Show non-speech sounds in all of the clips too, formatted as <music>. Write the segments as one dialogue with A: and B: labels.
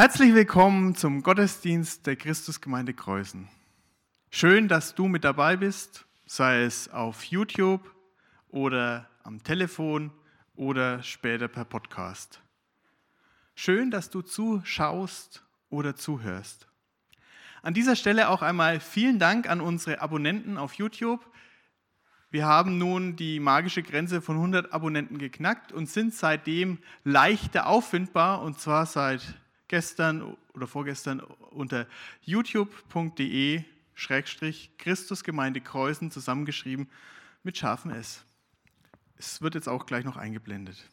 A: Herzlich willkommen zum Gottesdienst der Christusgemeinde Kreuzen. Schön, dass du mit dabei bist, sei es auf YouTube oder am Telefon oder später per Podcast. Schön, dass du zuschaust oder zuhörst. An dieser Stelle auch einmal vielen Dank an unsere Abonnenten auf YouTube. Wir haben nun die magische Grenze von 100 Abonnenten geknackt und sind seitdem leichter auffindbar und zwar seit gestern oder vorgestern unter youtube.de Schrägstrich Christusgemeinde Kreuzen zusammengeschrieben mit scharfem S. Es wird jetzt auch gleich noch eingeblendet.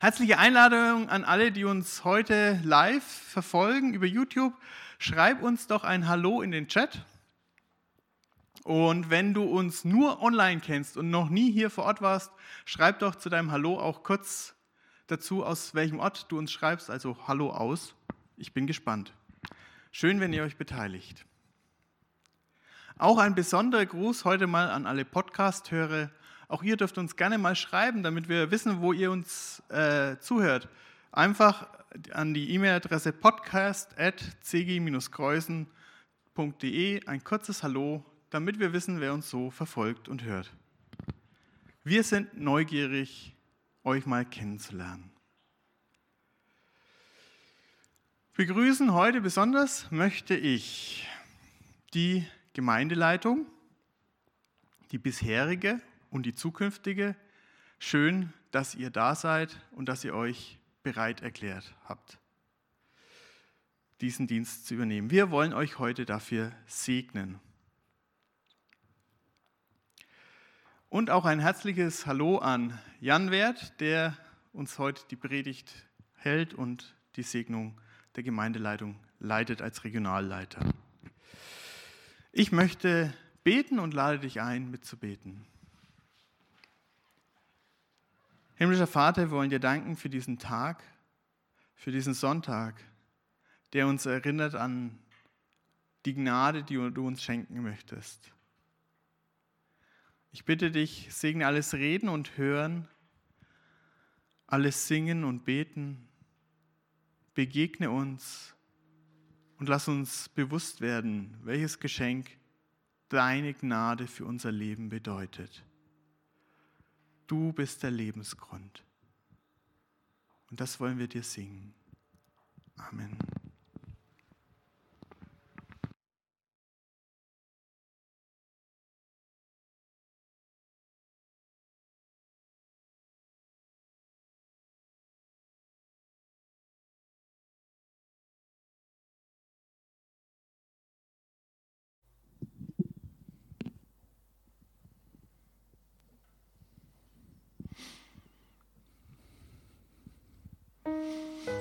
A: Herzliche Einladung an alle, die uns heute live verfolgen über YouTube. Schreib uns doch ein Hallo in den Chat. Und wenn du uns nur online kennst und noch nie hier vor Ort warst, schreib doch zu deinem Hallo auch kurz dazu, aus welchem Ort du uns schreibst, also Hallo aus. Ich bin gespannt. Schön, wenn ihr euch beteiligt. Auch ein besonderer Gruß heute mal an alle Podcast-Hörer. Auch ihr dürft uns gerne mal schreiben, damit wir wissen, wo ihr uns äh, zuhört. Einfach an die E-Mail-Adresse podcast.cg-kreuzen.de ein kurzes Hallo, damit wir wissen, wer uns so verfolgt und hört. Wir sind neugierig euch mal kennenzulernen. Begrüßen heute besonders möchte ich die Gemeindeleitung, die bisherige und die zukünftige. Schön, dass ihr da seid und dass ihr euch bereit erklärt habt, diesen Dienst zu übernehmen. Wir wollen euch heute dafür segnen. Und auch ein herzliches Hallo an Jan Wert, der uns heute die Predigt hält und die Segnung der Gemeindeleitung leitet als Regionalleiter. Ich möchte beten und lade dich ein, mitzubeten. Himmlischer Vater, wir wollen dir danken für diesen Tag, für diesen Sonntag, der uns erinnert an die Gnade, die du uns schenken möchtest. Ich bitte dich, segne alles Reden und Hören, alles Singen und Beten. Begegne uns und lass uns bewusst werden, welches Geschenk deine Gnade für unser Leben bedeutet. Du bist der Lebensgrund. Und das wollen wir dir singen. Amen. 了。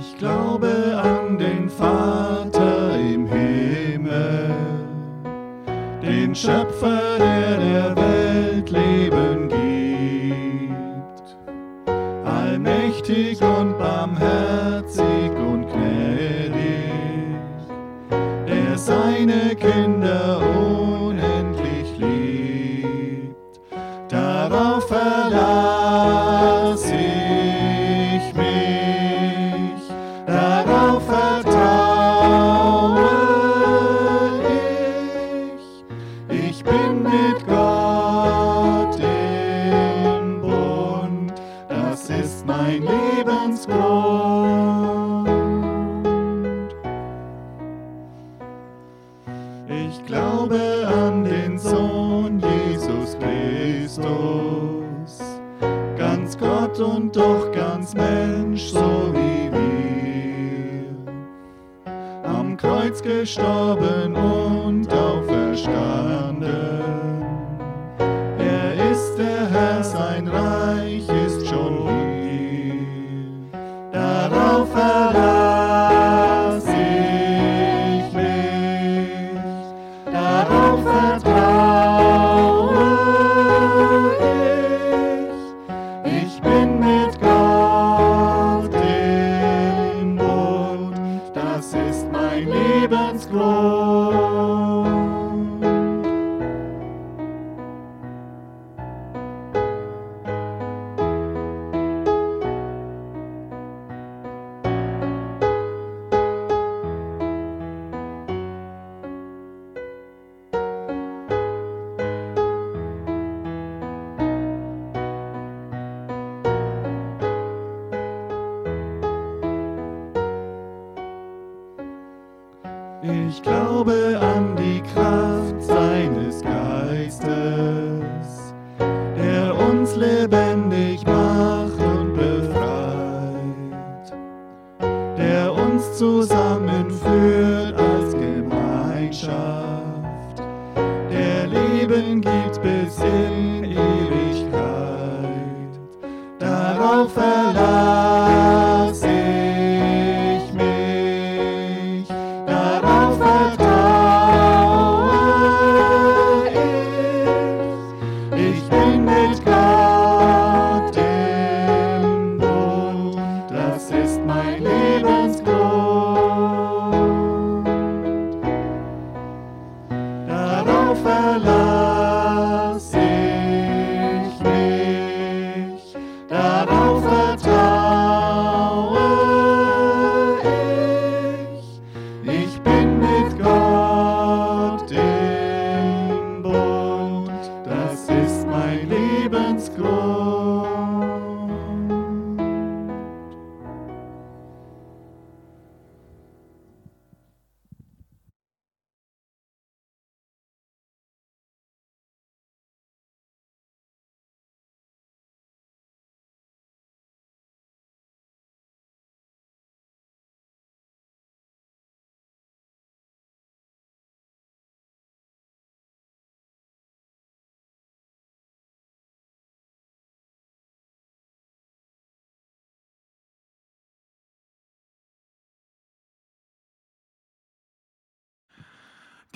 B: Ich glaube an den Vater im Himmel, den Schöpfer, der der Welt Leben gibt. Allmächtig und barmherzig und gnädig, der seine Kinder unendlich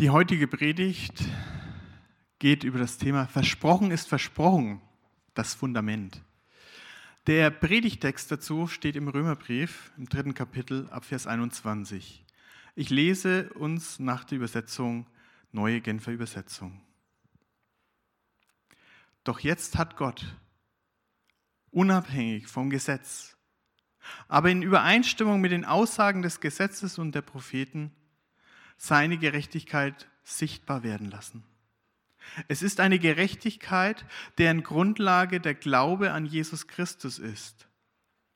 A: Die heutige Predigt geht über das Thema Versprochen ist versprochen, das Fundament. Der Predigtext dazu steht im Römerbrief im dritten Kapitel ab Vers 21. Ich lese uns nach der Übersetzung Neue Genfer Übersetzung. Doch jetzt hat Gott, unabhängig vom Gesetz, aber in Übereinstimmung mit den Aussagen des Gesetzes und der Propheten, seine Gerechtigkeit sichtbar werden lassen. Es ist eine Gerechtigkeit, deren Grundlage der Glaube an Jesus Christus ist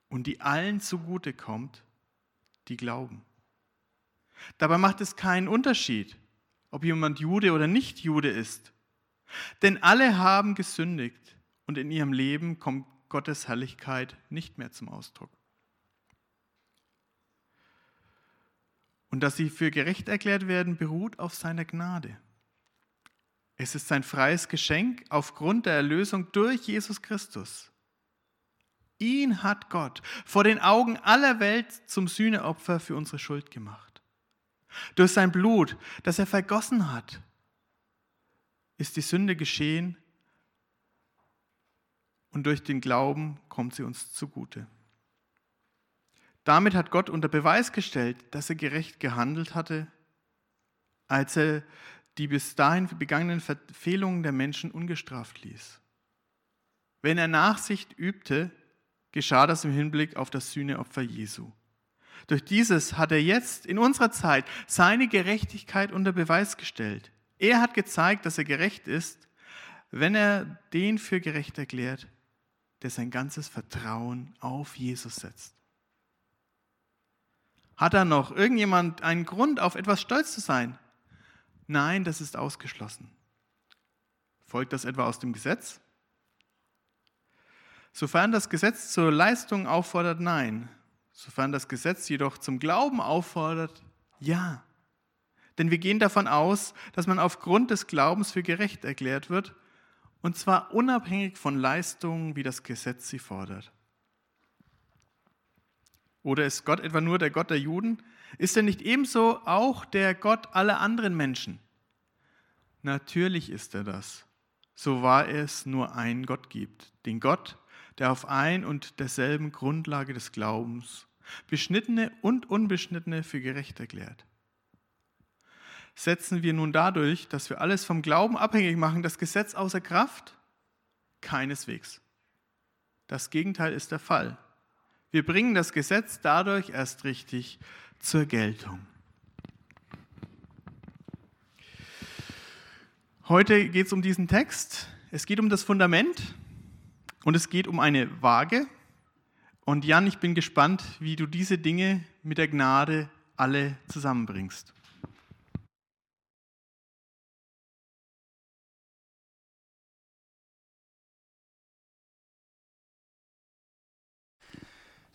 A: und die allen zugute kommt, die glauben. Dabei macht es keinen Unterschied, ob jemand Jude oder nicht Jude ist. Denn alle haben gesündigt und in ihrem Leben kommt Gottes Herrlichkeit nicht mehr zum Ausdruck. Und dass sie für gerecht erklärt werden, beruht auf seiner Gnade. Es ist sein freies Geschenk aufgrund der Erlösung durch Jesus Christus. Ihn hat Gott vor den Augen aller Welt zum Sühneopfer für unsere Schuld gemacht. Durch sein Blut, das er vergossen hat, ist die Sünde geschehen und durch den Glauben kommt sie uns zugute. Damit hat Gott unter Beweis gestellt, dass er gerecht gehandelt hatte, als er die bis dahin begangenen Verfehlungen der Menschen ungestraft ließ. Wenn er Nachsicht übte, geschah das im Hinblick auf das Sühneopfer Jesu. Durch dieses hat er jetzt in unserer Zeit seine Gerechtigkeit unter Beweis gestellt. Er hat gezeigt, dass er gerecht ist, wenn er den für gerecht erklärt, der sein ganzes Vertrauen auf Jesus setzt. Hat da noch irgendjemand einen Grund, auf etwas stolz zu sein? Nein, das ist ausgeschlossen. Folgt das etwa aus dem Gesetz? Sofern das Gesetz zur Leistung auffordert, nein. Sofern das Gesetz jedoch zum Glauben auffordert, ja. Denn wir gehen davon aus, dass man aufgrund des Glaubens für gerecht erklärt wird, und zwar unabhängig von Leistungen, wie das Gesetz sie fordert. Oder ist Gott etwa nur der Gott der Juden? Ist er nicht ebenso auch der Gott aller anderen Menschen? Natürlich ist er das, so wahr es nur einen Gott gibt, den Gott, der auf ein und derselben Grundlage des Glaubens Beschnittene und Unbeschnittene für gerecht erklärt. Setzen wir nun dadurch, dass wir alles vom Glauben abhängig machen, das Gesetz außer Kraft? Keineswegs. Das Gegenteil ist der Fall. Wir bringen das Gesetz dadurch erst richtig zur Geltung. Heute geht es um diesen Text. Es geht um das Fundament und es geht um eine Waage. Und Jan, ich bin gespannt, wie du diese Dinge mit der Gnade alle zusammenbringst.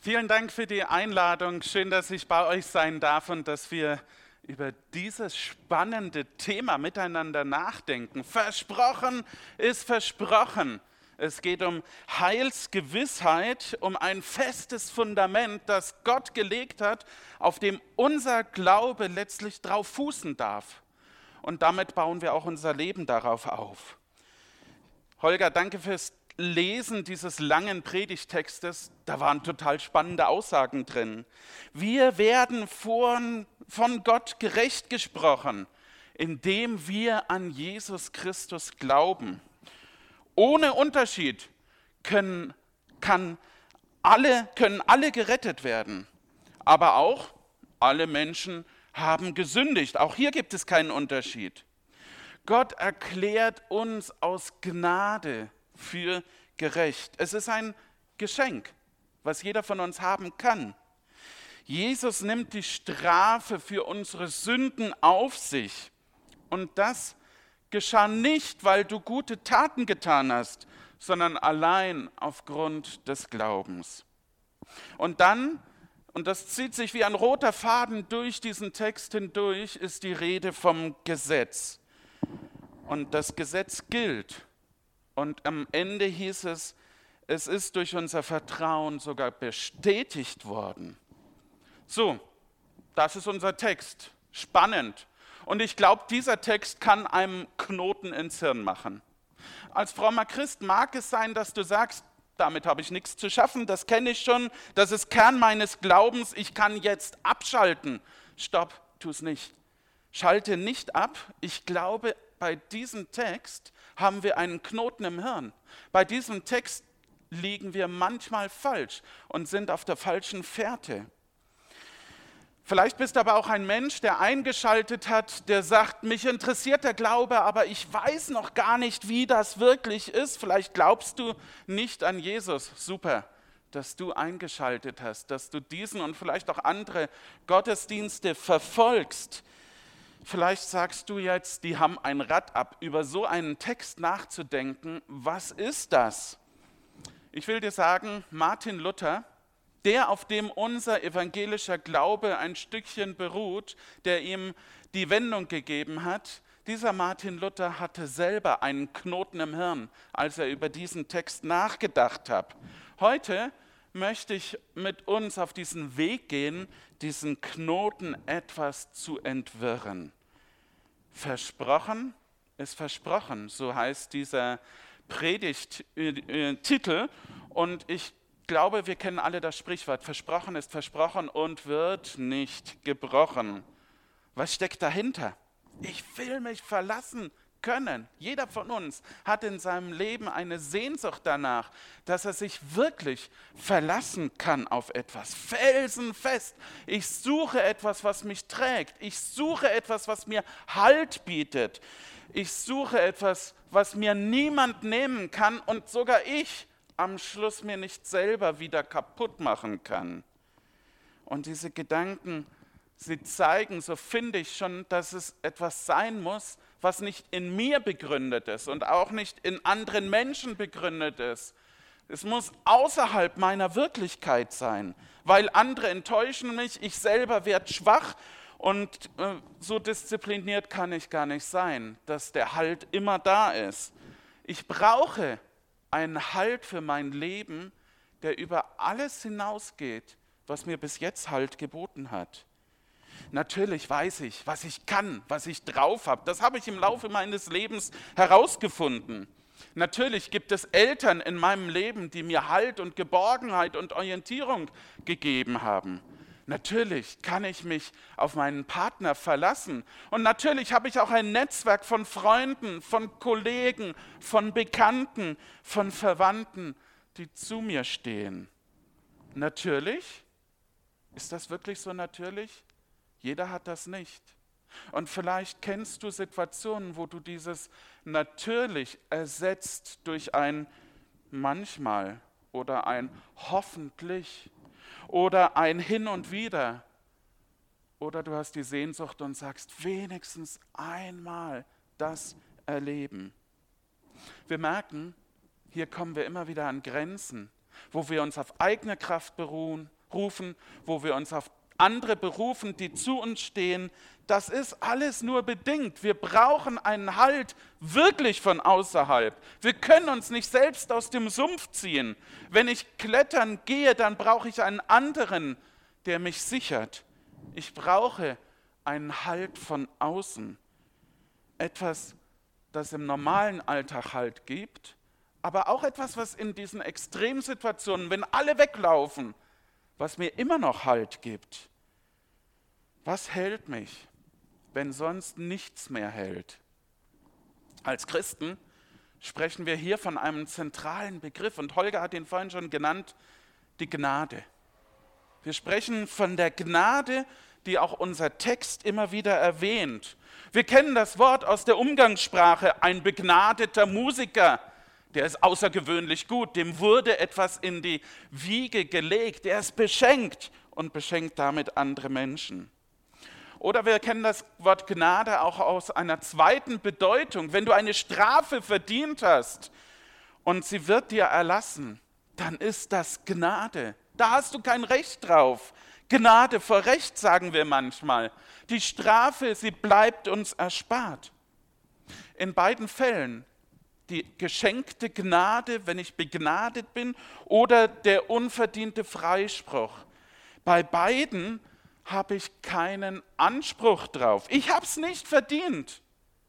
C: Vielen Dank für die Einladung. Schön, dass ich bei euch sein darf und dass wir über dieses spannende Thema miteinander nachdenken. Versprochen ist versprochen. Es geht um Heilsgewissheit, um ein festes Fundament, das Gott gelegt hat, auf dem unser Glaube letztlich drauf fußen darf. Und damit bauen wir auch unser Leben darauf auf. Holger, danke fürs Lesen dieses langen Predigtextes, da waren total spannende Aussagen drin. Wir werden von, von Gott gerecht gesprochen, indem wir an Jesus Christus glauben. Ohne Unterschied können, kann alle, können alle gerettet werden, aber auch alle Menschen haben gesündigt. Auch hier gibt es keinen Unterschied. Gott erklärt uns aus Gnade für gerecht. Es ist ein Geschenk, was jeder von uns haben kann. Jesus nimmt die Strafe für unsere Sünden auf sich. Und das geschah nicht, weil du gute Taten getan hast, sondern allein aufgrund des Glaubens. Und dann, und das zieht sich wie ein roter Faden durch diesen Text hindurch, ist die Rede vom Gesetz. Und das Gesetz gilt und am Ende hieß es, es ist durch unser Vertrauen sogar bestätigt worden. So, das ist unser Text. Spannend. Und ich glaube, dieser Text kann einem Knoten ins Hirn machen. Als frommer Christ mag es sein, dass du sagst, damit habe ich nichts zu schaffen, das kenne ich schon, das ist Kern meines Glaubens, ich kann jetzt abschalten. Stopp, tu es nicht. Schalte nicht ab. Ich glaube, bei diesem Text haben wir einen Knoten im Hirn. Bei diesem Text liegen wir manchmal falsch und sind auf der falschen Fährte. Vielleicht bist du aber auch ein Mensch, der eingeschaltet hat, der sagt, mich interessiert der Glaube, aber ich weiß noch gar nicht, wie das wirklich ist. Vielleicht glaubst du nicht an Jesus. Super, dass du eingeschaltet hast, dass du diesen und vielleicht auch andere Gottesdienste verfolgst. Vielleicht sagst du jetzt, die haben ein Rad ab, über so einen Text nachzudenken. Was ist das? Ich will dir sagen, Martin Luther, der, auf dem unser evangelischer Glaube ein Stückchen beruht, der ihm die Wendung gegeben hat, dieser Martin Luther hatte selber einen Knoten im Hirn, als er über diesen Text nachgedacht hat. Heute möchte ich mit uns auf diesen Weg gehen, diesen Knoten etwas zu entwirren. Versprochen ist versprochen, so heißt dieser Predigttitel. Und ich glaube, wir kennen alle das Sprichwort, versprochen ist versprochen und wird nicht gebrochen. Was steckt dahinter? Ich will mich verlassen können. Jeder von uns hat in seinem Leben eine Sehnsucht danach, dass er sich wirklich verlassen kann auf etwas. Felsenfest. Ich suche etwas, was mich trägt. Ich suche etwas, was mir Halt bietet. Ich suche etwas, was mir niemand nehmen kann und sogar ich am Schluss mir nicht selber wieder kaputt machen kann. Und diese Gedanken, sie zeigen, so finde ich schon, dass es etwas sein muss, was nicht in mir begründet ist und auch nicht in anderen Menschen begründet ist. Es muss außerhalb meiner Wirklichkeit sein, weil andere enttäuschen mich, ich selber werde schwach und äh, so diszipliniert kann ich gar nicht sein, dass der Halt immer da ist. Ich brauche einen Halt für mein Leben, der über alles hinausgeht, was mir bis jetzt Halt geboten hat. Natürlich weiß ich, was ich kann, was ich drauf habe. Das habe ich im Laufe meines Lebens herausgefunden. Natürlich gibt es Eltern in meinem Leben, die mir Halt und Geborgenheit und Orientierung gegeben haben. Natürlich kann ich mich auf meinen Partner verlassen. Und natürlich habe ich auch ein Netzwerk von Freunden, von Kollegen, von Bekannten, von Verwandten, die zu mir stehen. Natürlich? Ist das wirklich so natürlich? Jeder hat das nicht. Und vielleicht kennst du Situationen, wo du dieses natürlich ersetzt durch ein manchmal oder ein hoffentlich oder ein hin und wieder. Oder du hast die Sehnsucht und sagst, wenigstens einmal das erleben. Wir merken, hier kommen wir immer wieder an Grenzen. wo wir uns auf eigene Kraft beruhen, rufen, wo wir uns auf andere berufen, die zu uns stehen. Das ist alles nur bedingt. Wir brauchen einen Halt wirklich von außerhalb. Wir können uns nicht selbst aus dem Sumpf ziehen. Wenn ich klettern gehe, dann brauche ich einen anderen, der mich sichert. Ich brauche einen Halt von außen. Etwas, das im normalen Alltag Halt gibt, aber auch etwas, was in diesen Extremsituationen, wenn alle weglaufen, was mir immer noch Halt gibt. Was hält mich, wenn sonst nichts mehr hält? Als Christen sprechen wir hier von einem zentralen Begriff und Holger hat ihn vorhin schon genannt, die Gnade. Wir sprechen von der Gnade, die auch unser Text immer wieder erwähnt. Wir kennen das Wort aus der Umgangssprache, ein begnadeter Musiker, der ist außergewöhnlich gut, dem wurde etwas in die Wiege gelegt, er ist beschenkt und beschenkt damit andere Menschen. Oder wir kennen das Wort Gnade auch aus einer zweiten Bedeutung. Wenn du eine Strafe verdient hast und sie wird dir erlassen, dann ist das Gnade. Da hast du kein Recht drauf. Gnade vor Recht, sagen wir manchmal. Die Strafe, sie bleibt uns erspart. In beiden Fällen die geschenkte Gnade, wenn ich begnadet bin, oder der unverdiente Freispruch. Bei beiden habe ich keinen Anspruch drauf. Ich habe es nicht verdient.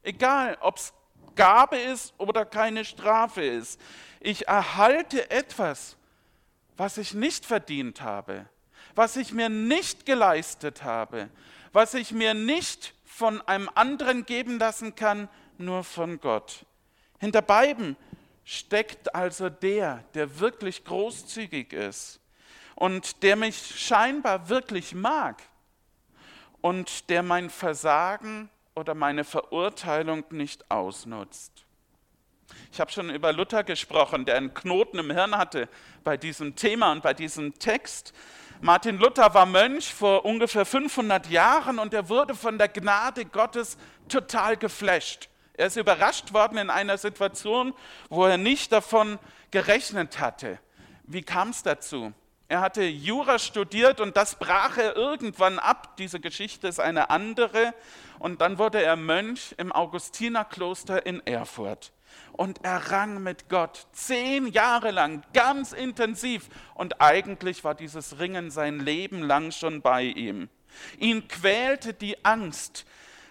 C: Egal, ob es Gabe ist oder keine Strafe ist. Ich erhalte etwas, was ich nicht verdient habe, was ich mir nicht geleistet habe, was ich mir nicht von einem anderen geben lassen kann, nur von Gott. Hinter beiden steckt also der, der wirklich großzügig ist und der mich scheinbar wirklich mag und der mein Versagen oder meine Verurteilung nicht ausnutzt. Ich habe schon über Luther gesprochen, der einen Knoten im Hirn hatte bei diesem Thema und bei diesem Text. Martin Luther war Mönch vor ungefähr 500 Jahren und er wurde von der Gnade Gottes total geflasht. Er ist überrascht worden in einer Situation, wo er nicht davon gerechnet hatte. Wie kam es dazu? Er hatte Jura studiert und das brach er irgendwann ab. Diese Geschichte ist eine andere. Und dann wurde er Mönch im Augustinerkloster in Erfurt. Und er rang mit Gott zehn Jahre lang, ganz intensiv. Und eigentlich war dieses Ringen sein Leben lang schon bei ihm. Ihn quälte die Angst.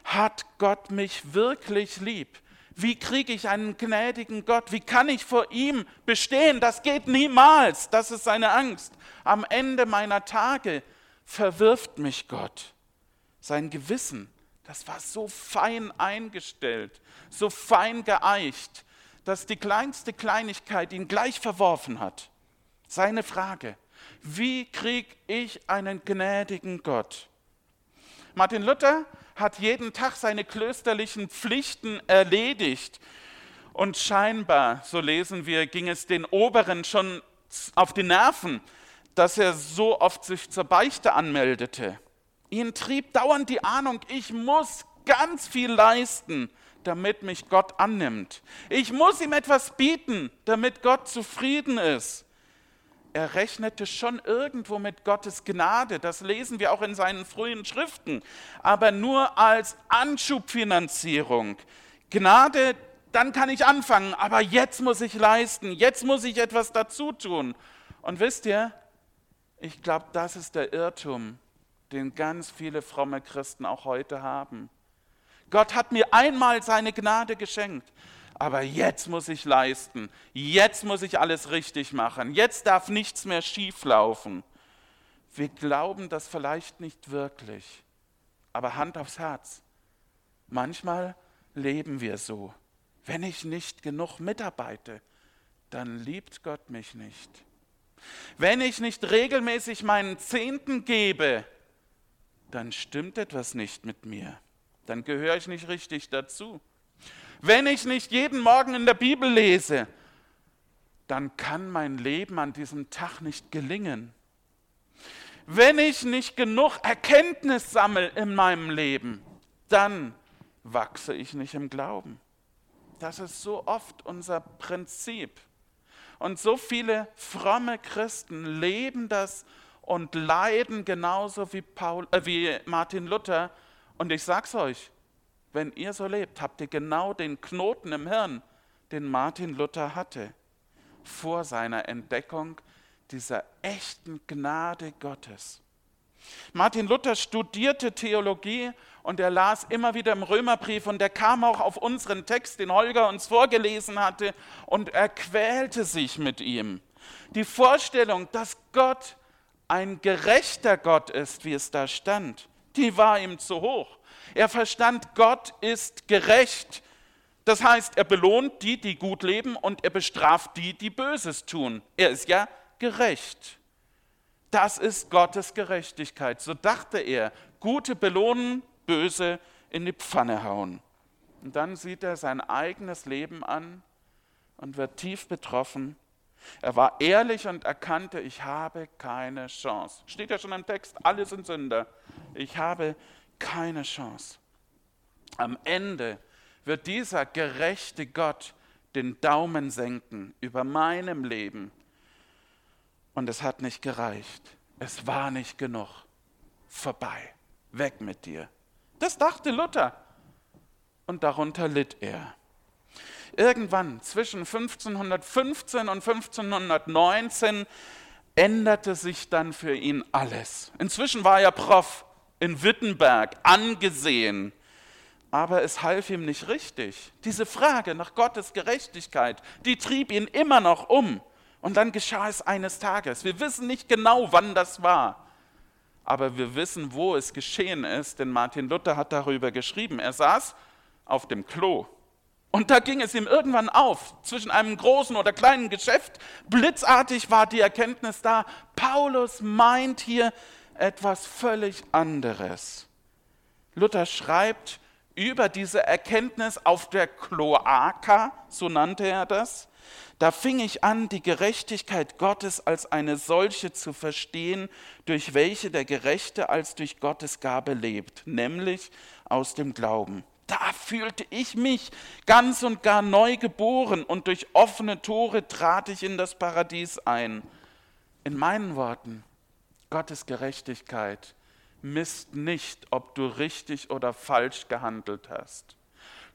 C: Hat Gott mich wirklich lieb? Wie kriege ich einen gnädigen Gott? Wie kann ich vor ihm bestehen? Das geht niemals. Das ist seine Angst. Am Ende meiner Tage verwirft mich Gott. Sein Gewissen, das war so fein eingestellt, so fein geeicht, dass die kleinste Kleinigkeit ihn gleich verworfen hat. Seine Frage, wie kriege ich einen gnädigen Gott? Martin Luther hat jeden Tag seine klösterlichen Pflichten erledigt. Und scheinbar, so lesen wir, ging es den Oberen schon auf die Nerven, dass er so oft sich zur Beichte anmeldete. Ihn trieb dauernd die Ahnung, ich muss ganz viel leisten, damit mich Gott annimmt. Ich muss ihm etwas bieten, damit Gott zufrieden ist er rechnete schon irgendwo mit Gottes Gnade. Das lesen wir auch in seinen frühen Schriften, aber nur als Anschubfinanzierung. Gnade, dann kann ich anfangen, aber jetzt muss ich leisten, jetzt muss ich etwas dazu tun. Und wisst ihr, ich glaube, das ist der Irrtum, den ganz viele fromme Christen auch heute haben. Gott hat mir einmal seine Gnade geschenkt aber jetzt muss ich leisten, jetzt muss ich alles richtig machen, jetzt darf nichts mehr schief laufen. Wir glauben das vielleicht nicht wirklich, aber Hand aufs Herz. Manchmal leben wir so. Wenn ich nicht genug mitarbeite, dann liebt Gott mich nicht. Wenn ich nicht regelmäßig meinen Zehnten gebe, dann stimmt etwas nicht mit mir. Dann gehöre ich nicht richtig dazu. Wenn ich nicht jeden Morgen in der Bibel lese, dann kann mein Leben an diesem Tag nicht gelingen. Wenn ich nicht genug Erkenntnis sammle in meinem Leben, dann wachse ich nicht im Glauben. Das ist so oft unser Prinzip. Und so viele fromme Christen leben das und leiden genauso wie, Paul, äh, wie Martin Luther. Und ich sag's euch, wenn ihr so lebt, habt ihr genau den Knoten im Hirn, den Martin Luther hatte, vor seiner Entdeckung dieser echten Gnade Gottes. Martin Luther studierte Theologie und er las immer wieder im Römerbrief und er kam auch auf unseren Text, den Holger uns vorgelesen hatte, und er quälte sich mit ihm. Die Vorstellung, dass Gott ein gerechter Gott ist, wie es da stand, die war ihm zu hoch. Er verstand, Gott ist gerecht. Das heißt, er belohnt die, die gut leben und er bestraft die, die Böses tun. Er ist ja gerecht. Das ist Gottes Gerechtigkeit. So dachte er. Gute belohnen, böse in die Pfanne hauen. Und dann sieht er sein eigenes Leben an und wird tief betroffen. Er war ehrlich und erkannte, ich habe keine Chance. Steht ja schon im Text, alle sind Sünder. Ich habe keine Chance. Am Ende wird dieser gerechte Gott den Daumen senken über meinem Leben. Und es hat nicht gereicht. Es war nicht genug. Vorbei. Weg mit dir. Das dachte Luther. Und darunter litt er. Irgendwann zwischen 1515 und 1519 änderte sich dann für ihn alles. Inzwischen war er Prof in Wittenberg, angesehen. Aber es half ihm nicht richtig. Diese Frage nach Gottes Gerechtigkeit, die trieb ihn immer noch um. Und dann geschah es eines Tages. Wir wissen nicht genau, wann das war. Aber wir wissen, wo es geschehen ist, denn Martin Luther hat darüber geschrieben. Er saß auf dem Klo. Und da ging es ihm irgendwann auf, zwischen einem großen oder kleinen Geschäft. Blitzartig war die Erkenntnis da, Paulus meint hier etwas völlig anderes. Luther schreibt über diese Erkenntnis auf der Kloaka, so nannte er das. Da fing ich an, die Gerechtigkeit Gottes als eine solche zu verstehen, durch welche der Gerechte als durch Gottes Gabe lebt, nämlich aus dem Glauben. Da fühlte ich mich ganz und gar neu geboren und durch offene Tore trat ich in das Paradies ein. In meinen Worten, Gottes Gerechtigkeit misst nicht, ob du richtig oder falsch gehandelt hast.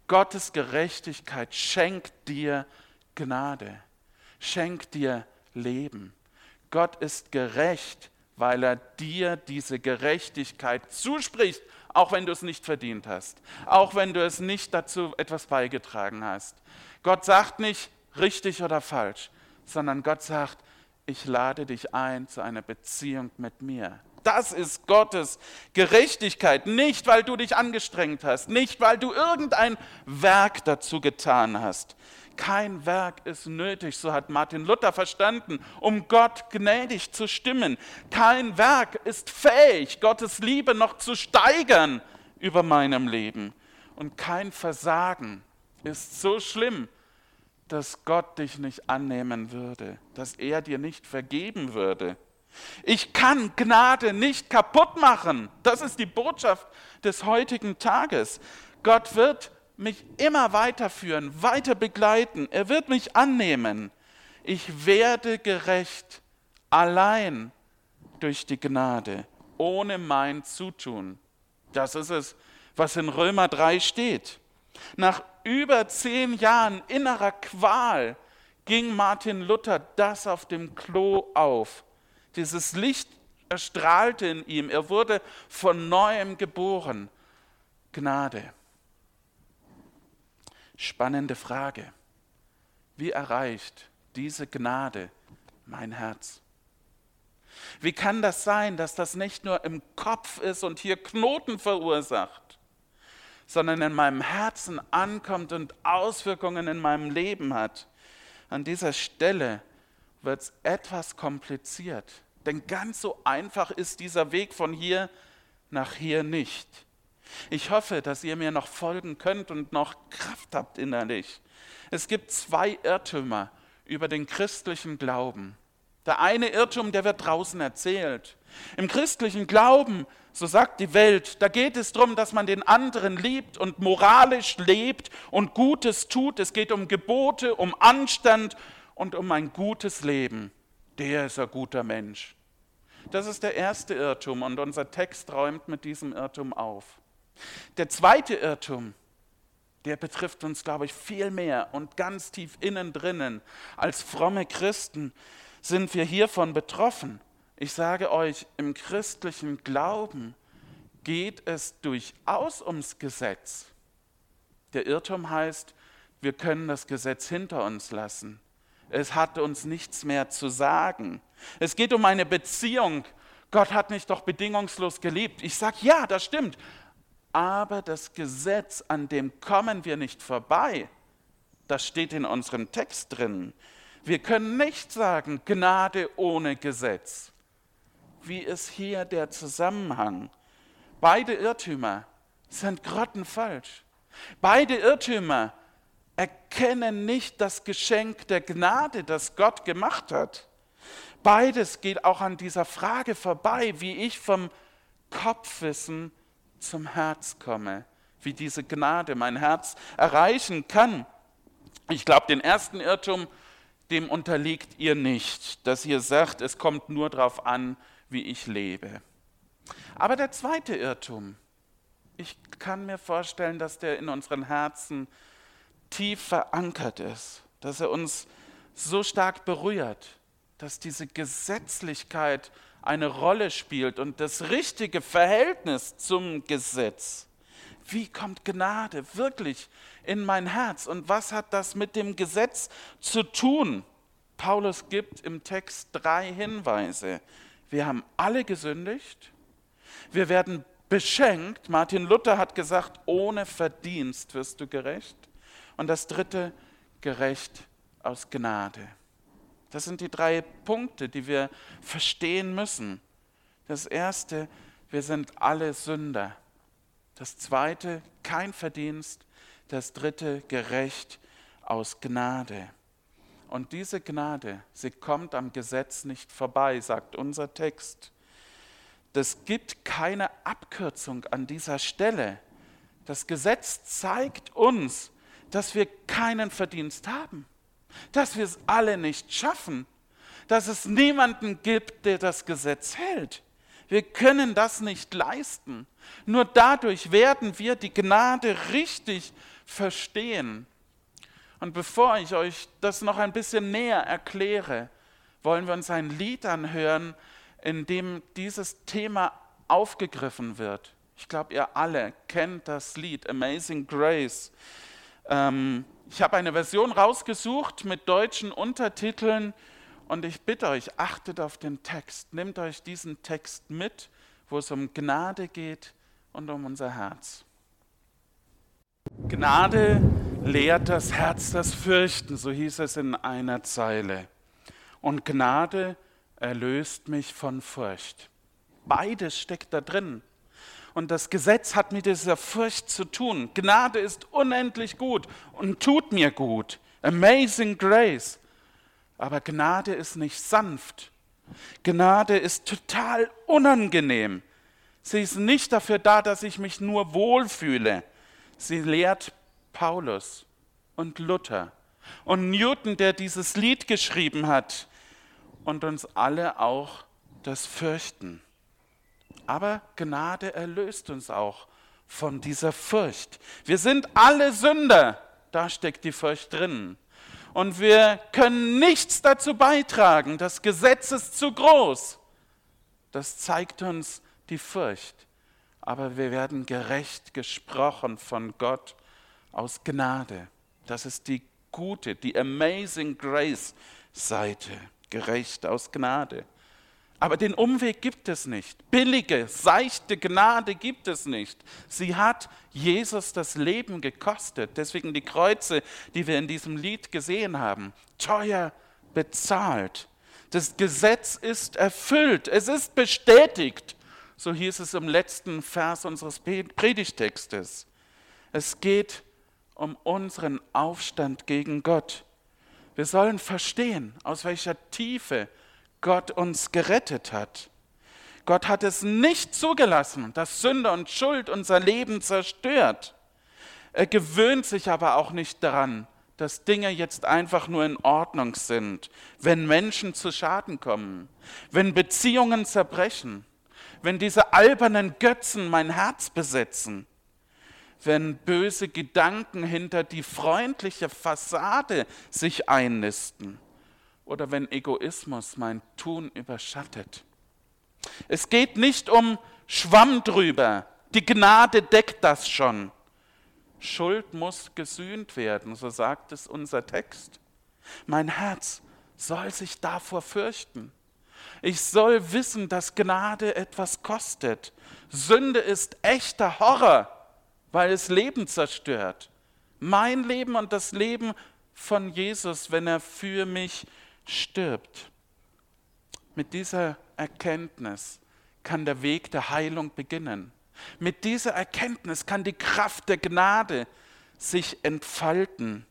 C: Gottes Gerechtigkeit schenkt dir Gnade, schenkt dir Leben. Gott ist gerecht, weil er dir diese Gerechtigkeit zuspricht, auch wenn du es nicht verdient hast, auch wenn du es nicht dazu etwas beigetragen hast. Gott sagt nicht richtig oder falsch, sondern Gott sagt, ich lade dich ein zu einer Beziehung mit mir. Das ist Gottes Gerechtigkeit, nicht weil du dich angestrengt hast, nicht weil du irgendein Werk dazu getan hast. Kein Werk ist nötig, so hat Martin Luther verstanden, um Gott gnädig zu stimmen. Kein Werk ist fähig, Gottes Liebe noch zu steigern über meinem Leben. Und kein Versagen ist so schlimm, dass Gott dich nicht annehmen würde, dass er dir nicht vergeben würde. Ich kann Gnade nicht kaputt machen. Das ist die Botschaft des heutigen Tages. Gott wird mich immer weiterführen, weiter begleiten. Er wird mich annehmen. Ich werde gerecht allein durch die Gnade, ohne mein Zutun. Das ist es, was in Römer 3 steht. Nach über zehn Jahren innerer Qual ging Martin Luther das auf dem Klo auf. Dieses Licht erstrahlte in ihm. Er wurde von neuem geboren. Gnade. Spannende Frage. Wie erreicht diese Gnade mein Herz? Wie kann das sein, dass das nicht nur im Kopf ist und hier Knoten verursacht, sondern in meinem Herzen ankommt und Auswirkungen in meinem Leben hat? An dieser Stelle wird es etwas kompliziert. Denn ganz so einfach ist dieser Weg von hier nach hier nicht. Ich hoffe, dass ihr mir noch folgen könnt und noch Kraft habt innerlich. Es gibt zwei Irrtümer über den christlichen Glauben. Der eine Irrtum, der wird draußen erzählt. Im christlichen Glauben, so sagt die Welt, da geht es darum, dass man den anderen liebt und moralisch lebt und Gutes tut. Es geht um Gebote, um Anstand und um ein gutes Leben. Der ist ein guter Mensch. Das ist der erste Irrtum und unser Text räumt mit diesem Irrtum auf. Der zweite Irrtum, der betrifft uns, glaube ich, viel mehr und ganz tief innen drinnen. Als fromme Christen sind wir hiervon betroffen. Ich sage euch, im christlichen Glauben geht es durchaus ums Gesetz. Der Irrtum heißt, wir können das Gesetz hinter uns lassen. Es hat uns nichts mehr zu sagen. Es geht um eine Beziehung. Gott hat mich doch bedingungslos geliebt. Ich sage, ja, das stimmt. Aber das Gesetz, an dem kommen wir nicht vorbei. Das steht in unserem Text drin. Wir können nicht sagen, Gnade ohne Gesetz. Wie ist hier der Zusammenhang? Beide Irrtümer sind grottenfalsch. Beide Irrtümer erkennen nicht das Geschenk der Gnade, das Gott gemacht hat. Beides geht auch an dieser Frage vorbei, wie ich vom Kopfwissen zum Herz komme, wie diese Gnade mein Herz erreichen kann. Ich glaube, den ersten Irrtum, dem unterliegt ihr nicht, dass ihr sagt, es kommt nur darauf an, wie ich lebe. Aber der zweite Irrtum, ich kann mir vorstellen, dass der in unseren Herzen tief verankert ist, dass er uns so stark berührt, dass diese Gesetzlichkeit eine Rolle spielt und das richtige Verhältnis zum Gesetz. Wie kommt Gnade wirklich in mein Herz und was hat das mit dem Gesetz zu tun? Paulus gibt im Text drei Hinweise. Wir haben alle gesündigt, wir werden beschenkt. Martin Luther hat gesagt, ohne Verdienst wirst du gerecht. Und das dritte, gerecht aus Gnade. Das sind die drei Punkte, die wir verstehen müssen. Das erste, wir sind alle Sünder. Das zweite, kein Verdienst. Das dritte, gerecht aus Gnade. Und diese Gnade, sie kommt am Gesetz nicht vorbei, sagt unser Text. Das gibt keine Abkürzung an dieser Stelle. Das Gesetz zeigt uns, dass wir keinen Verdienst haben, dass wir es alle nicht schaffen, dass es niemanden gibt, der das Gesetz hält. Wir können das nicht leisten. Nur dadurch werden wir die Gnade richtig verstehen. Und bevor ich euch das noch ein bisschen näher erkläre, wollen wir uns ein Lied anhören, in dem dieses Thema aufgegriffen wird. Ich glaube, ihr alle kennt das Lied Amazing Grace. Ähm, ich habe eine Version rausgesucht mit deutschen Untertiteln und ich bitte euch, achtet auf den Text. Nehmt euch diesen Text mit, wo es um Gnade geht und um unser Herz. Gnade lehrt das Herz das Fürchten, so hieß es in einer Zeile. Und Gnade erlöst mich von Furcht. Beides steckt da drin. Und das Gesetz hat mit dieser Furcht zu tun. Gnade ist unendlich gut und tut mir gut. Amazing Grace. Aber Gnade ist nicht sanft. Gnade ist total unangenehm. Sie ist nicht dafür da, dass ich mich nur wohlfühle. Sie lehrt Paulus und Luther und Newton, der dieses Lied geschrieben hat und uns alle auch das Fürchten. Aber Gnade erlöst uns auch von dieser Furcht. Wir sind alle Sünder, da steckt die Furcht drin. Und wir können nichts dazu beitragen. Das Gesetz ist zu groß. Das zeigt uns die Furcht. Aber wir werden gerecht gesprochen von Gott aus Gnade. Das ist die gute, die Amazing Grace Seite gerecht aus Gnade. Aber den Umweg gibt es nicht. Billige, seichte Gnade gibt es nicht. Sie hat Jesus das Leben gekostet. Deswegen die Kreuze, die wir in diesem Lied gesehen haben, teuer bezahlt. Das Gesetz ist erfüllt. Es ist bestätigt. So hieß es im letzten Vers unseres Predigtextes. Es geht um unseren Aufstand gegen Gott. Wir sollen verstehen, aus welcher Tiefe Gott uns gerettet hat. Gott hat es nicht zugelassen, dass Sünde und Schuld unser Leben zerstört. Er gewöhnt sich aber auch nicht daran, dass Dinge jetzt einfach nur in Ordnung sind, wenn Menschen zu Schaden kommen, wenn Beziehungen zerbrechen, wenn diese albernen Götzen mein Herz besetzen, wenn böse Gedanken hinter die freundliche Fassade sich einnisten oder wenn Egoismus mein Tun überschattet. Es geht nicht um Schwamm drüber, die Gnade deckt das schon. Schuld muss gesühnt werden, so sagt es unser Text. Mein Herz soll sich davor fürchten. Ich soll wissen, dass Gnade etwas kostet. Sünde ist echter Horror, weil es Leben zerstört. Mein Leben und das Leben von Jesus, wenn er für mich stirbt. Mit dieser Erkenntnis kann der Weg der Heilung beginnen. Mit dieser Erkenntnis kann die Kraft der Gnade sich entfalten,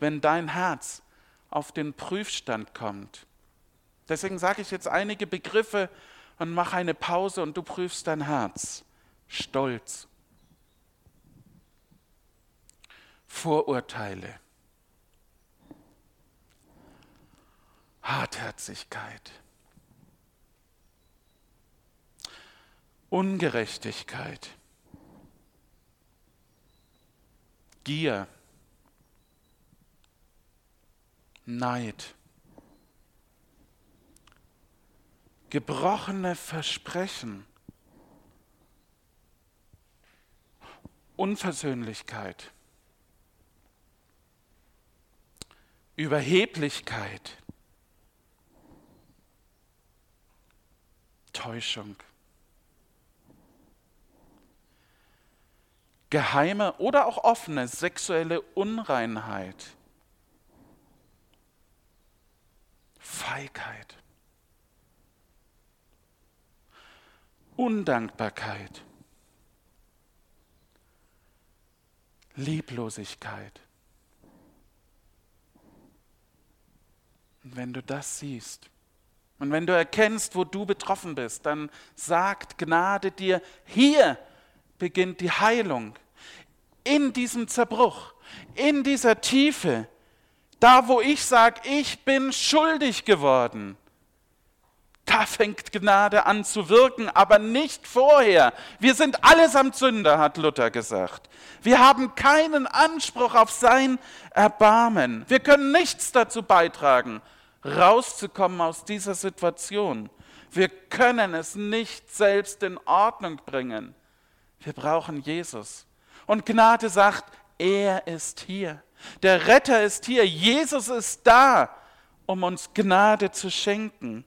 C: wenn dein Herz auf den Prüfstand kommt. Deswegen sage ich jetzt einige Begriffe und mache eine Pause und du prüfst dein Herz. Stolz, Vorurteile, Hartherzigkeit, Ungerechtigkeit, Gier, Neid, gebrochene Versprechen, Unversöhnlichkeit, Überheblichkeit, Täuschung. geheime oder auch offene sexuelle Unreinheit, Feigheit, Undankbarkeit, Lieblosigkeit. Und wenn du das siehst und wenn du erkennst, wo du betroffen bist, dann sagt Gnade dir, hier beginnt die Heilung. In diesem Zerbruch, in dieser Tiefe, da wo ich sage, ich bin schuldig geworden, da fängt Gnade an zu wirken, aber nicht vorher. Wir sind allesamt Sünder, hat Luther gesagt. Wir haben keinen Anspruch auf sein Erbarmen. Wir können nichts dazu beitragen, rauszukommen aus dieser Situation. Wir können es nicht selbst in Ordnung bringen. Wir brauchen Jesus. Und Gnade sagt, er ist hier. Der Retter ist hier. Jesus ist da, um uns Gnade zu schenken.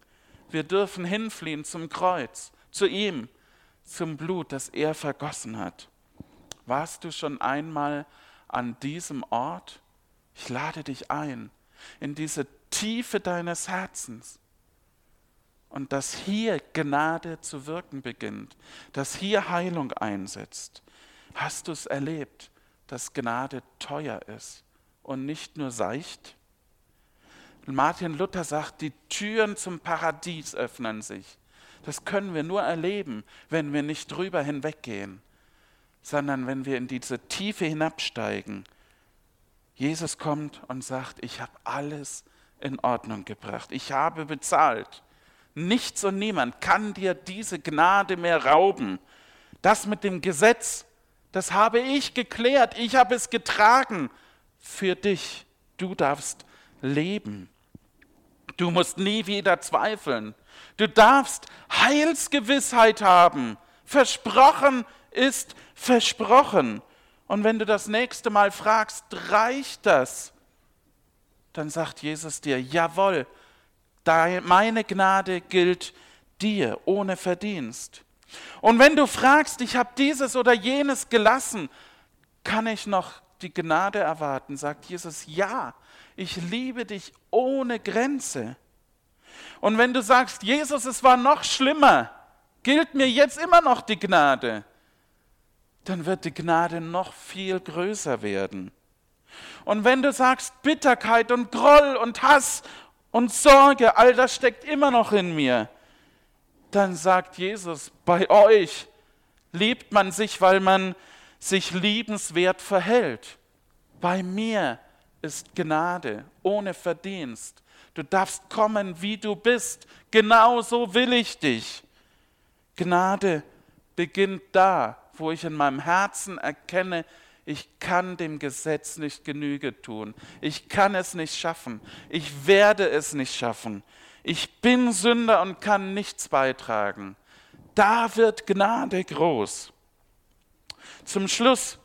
C: Wir dürfen hinfliehen zum Kreuz, zu ihm, zum Blut, das er vergossen hat. Warst du schon einmal an diesem Ort? Ich lade dich ein in diese Tiefe deines Herzens und dass hier Gnade zu wirken beginnt, dass hier Heilung einsetzt. Hast du es erlebt, dass Gnade teuer ist und nicht nur seicht? Martin Luther sagt, die Türen zum Paradies öffnen sich. Das können wir nur erleben, wenn wir nicht drüber hinweggehen, sondern wenn wir in diese Tiefe hinabsteigen. Jesus kommt und sagt, ich habe alles in Ordnung gebracht. Ich habe bezahlt. Nichts und niemand kann dir diese Gnade mehr rauben. Das mit dem Gesetz, das habe ich geklärt. Ich habe es getragen für dich. Du darfst leben. Du musst nie wieder zweifeln. Du darfst Heilsgewissheit haben. Versprochen ist versprochen. Und wenn du das nächste Mal fragst, reicht das? Dann sagt Jesus dir, jawohl, meine Gnade gilt dir ohne Verdienst. Und wenn du fragst, ich habe dieses oder jenes gelassen, kann ich noch die Gnade erwarten? Sagt Jesus, ja, ich liebe dich ohne Grenze. Und wenn du sagst, Jesus, es war noch schlimmer, gilt mir jetzt immer noch die Gnade, dann wird die Gnade noch viel größer werden. Und wenn du sagst, Bitterkeit und Groll und Hass und Sorge, all das steckt immer noch in mir, dann sagt Jesus, bei euch liebt man sich, weil man sich liebenswert verhält. Bei mir ist Gnade ohne Verdienst. Du darfst kommen, wie du bist. Genau so will ich dich. Gnade beginnt da, wo ich in meinem Herzen erkenne, ich kann dem Gesetz nicht Genüge tun. Ich kann es nicht schaffen. Ich werde es nicht schaffen. Ich bin Sünder und kann nichts beitragen. Da wird Gnade groß. Zum Schluss,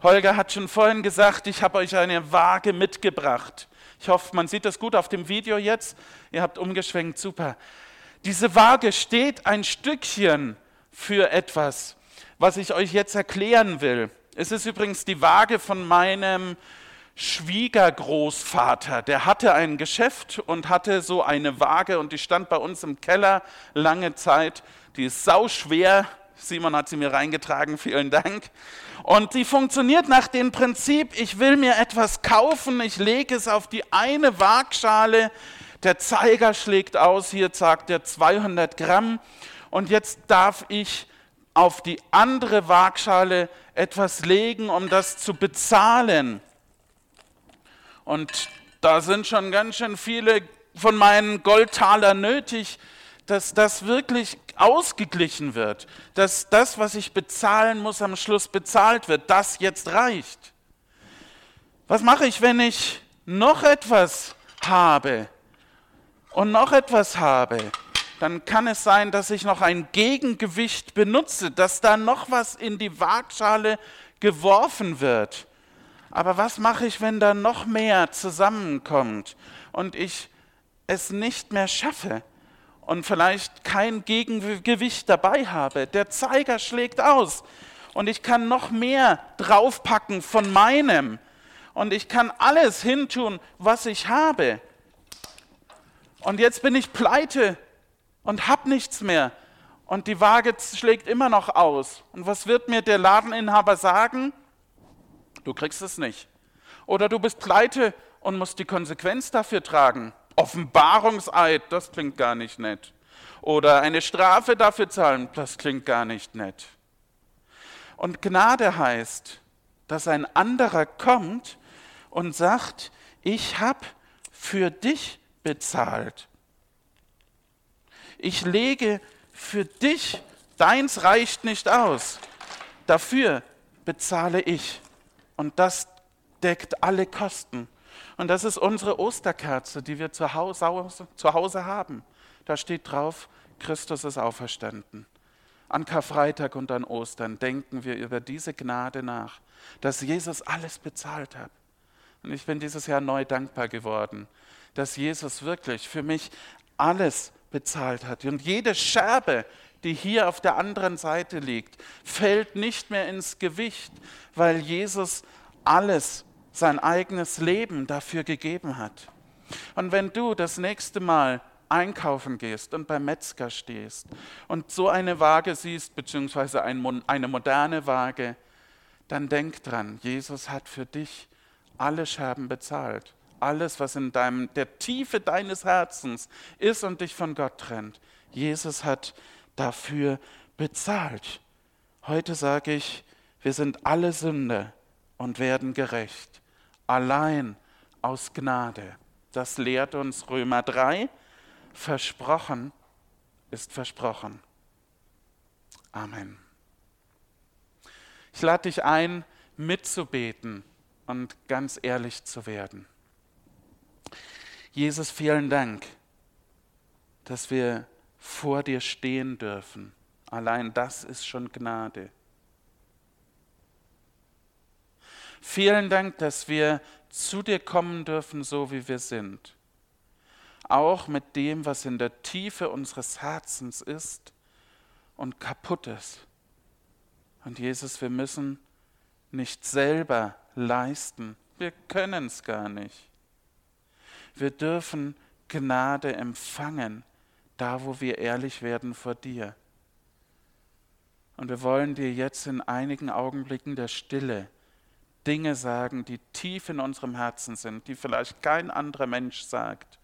C: Holger hat schon vorhin gesagt, ich habe euch eine Waage mitgebracht. Ich hoffe, man sieht das gut auf dem Video jetzt. Ihr habt umgeschwenkt, super. Diese Waage steht ein Stückchen für etwas, was ich euch jetzt erklären will. Es ist übrigens die Waage von meinem Schwiegergroßvater. Der hatte ein Geschäft und hatte so eine Waage und die stand bei uns im Keller lange Zeit. Die ist sauschwer. Simon hat sie mir reingetragen, vielen Dank. Und die funktioniert nach dem Prinzip, ich will mir etwas kaufen, ich lege es auf die eine Waagschale, der Zeiger schlägt aus, hier sagt er 200 Gramm und jetzt darf ich auf die andere Waagschale etwas legen, um das zu bezahlen. Und da sind schon ganz schön viele von meinen Goldtaler nötig, dass das wirklich ausgeglichen wird, dass das, was ich bezahlen muss, am Schluss bezahlt wird, das jetzt reicht. Was mache ich, wenn ich noch etwas habe und noch etwas habe? Dann kann es sein, dass ich noch ein Gegengewicht benutze, dass da noch was in die Waagschale geworfen wird. Aber was mache ich, wenn da noch mehr zusammenkommt und ich es nicht mehr schaffe? Und vielleicht kein Gegengewicht dabei habe. Der Zeiger schlägt aus und ich kann noch mehr draufpacken von meinem und ich kann alles hintun, was ich habe. Und jetzt bin ich pleite und habe nichts mehr und die Waage schlägt immer noch aus. Und was wird mir der Ladeninhaber sagen? Du kriegst es nicht. Oder du bist pleite und musst die Konsequenz dafür tragen. Offenbarungseid, das klingt gar nicht nett. Oder eine Strafe dafür zahlen, das klingt gar nicht nett. Und Gnade heißt, dass ein anderer kommt und sagt, ich habe für dich bezahlt. Ich lege für dich, deins reicht nicht aus. Dafür bezahle ich. Und das deckt alle Kosten. Und das ist unsere Osterkerze, die wir zu Hause, zu Hause haben. Da steht drauf, Christus ist auferstanden. An Karfreitag und an Ostern denken wir über diese Gnade nach, dass Jesus alles bezahlt hat. Und ich bin dieses Jahr neu dankbar geworden, dass Jesus wirklich für mich alles bezahlt hat. Und jede Scherbe, die hier auf der anderen Seite liegt, fällt nicht mehr ins Gewicht, weil Jesus alles sein eigenes Leben dafür gegeben hat. Und wenn du das nächste Mal einkaufen gehst und beim Metzger stehst und so eine Waage siehst, beziehungsweise eine moderne Waage, dann denk dran, Jesus hat für dich alle Scherben bezahlt. Alles, was in deinem, der Tiefe deines Herzens ist und dich von Gott trennt. Jesus hat dafür bezahlt. Heute sage ich, wir sind alle Sünder und werden gerecht allein aus Gnade. Das lehrt uns Römer 3. Versprochen ist versprochen. Amen. Ich lade dich ein, mitzubeten und ganz ehrlich zu werden. Jesus, vielen Dank, dass wir vor dir stehen dürfen. Allein das ist schon Gnade. Vielen Dank, dass wir zu dir kommen dürfen, so wie wir sind. Auch mit dem, was in der Tiefe unseres Herzens ist und kaputt ist. Und Jesus, wir müssen nicht selber leisten. Wir können es gar nicht. Wir dürfen Gnade empfangen, da wo wir ehrlich werden vor dir. Und wir wollen dir jetzt in einigen Augenblicken der Stille Dinge sagen, die tief in unserem Herzen sind, die vielleicht kein anderer Mensch sagt,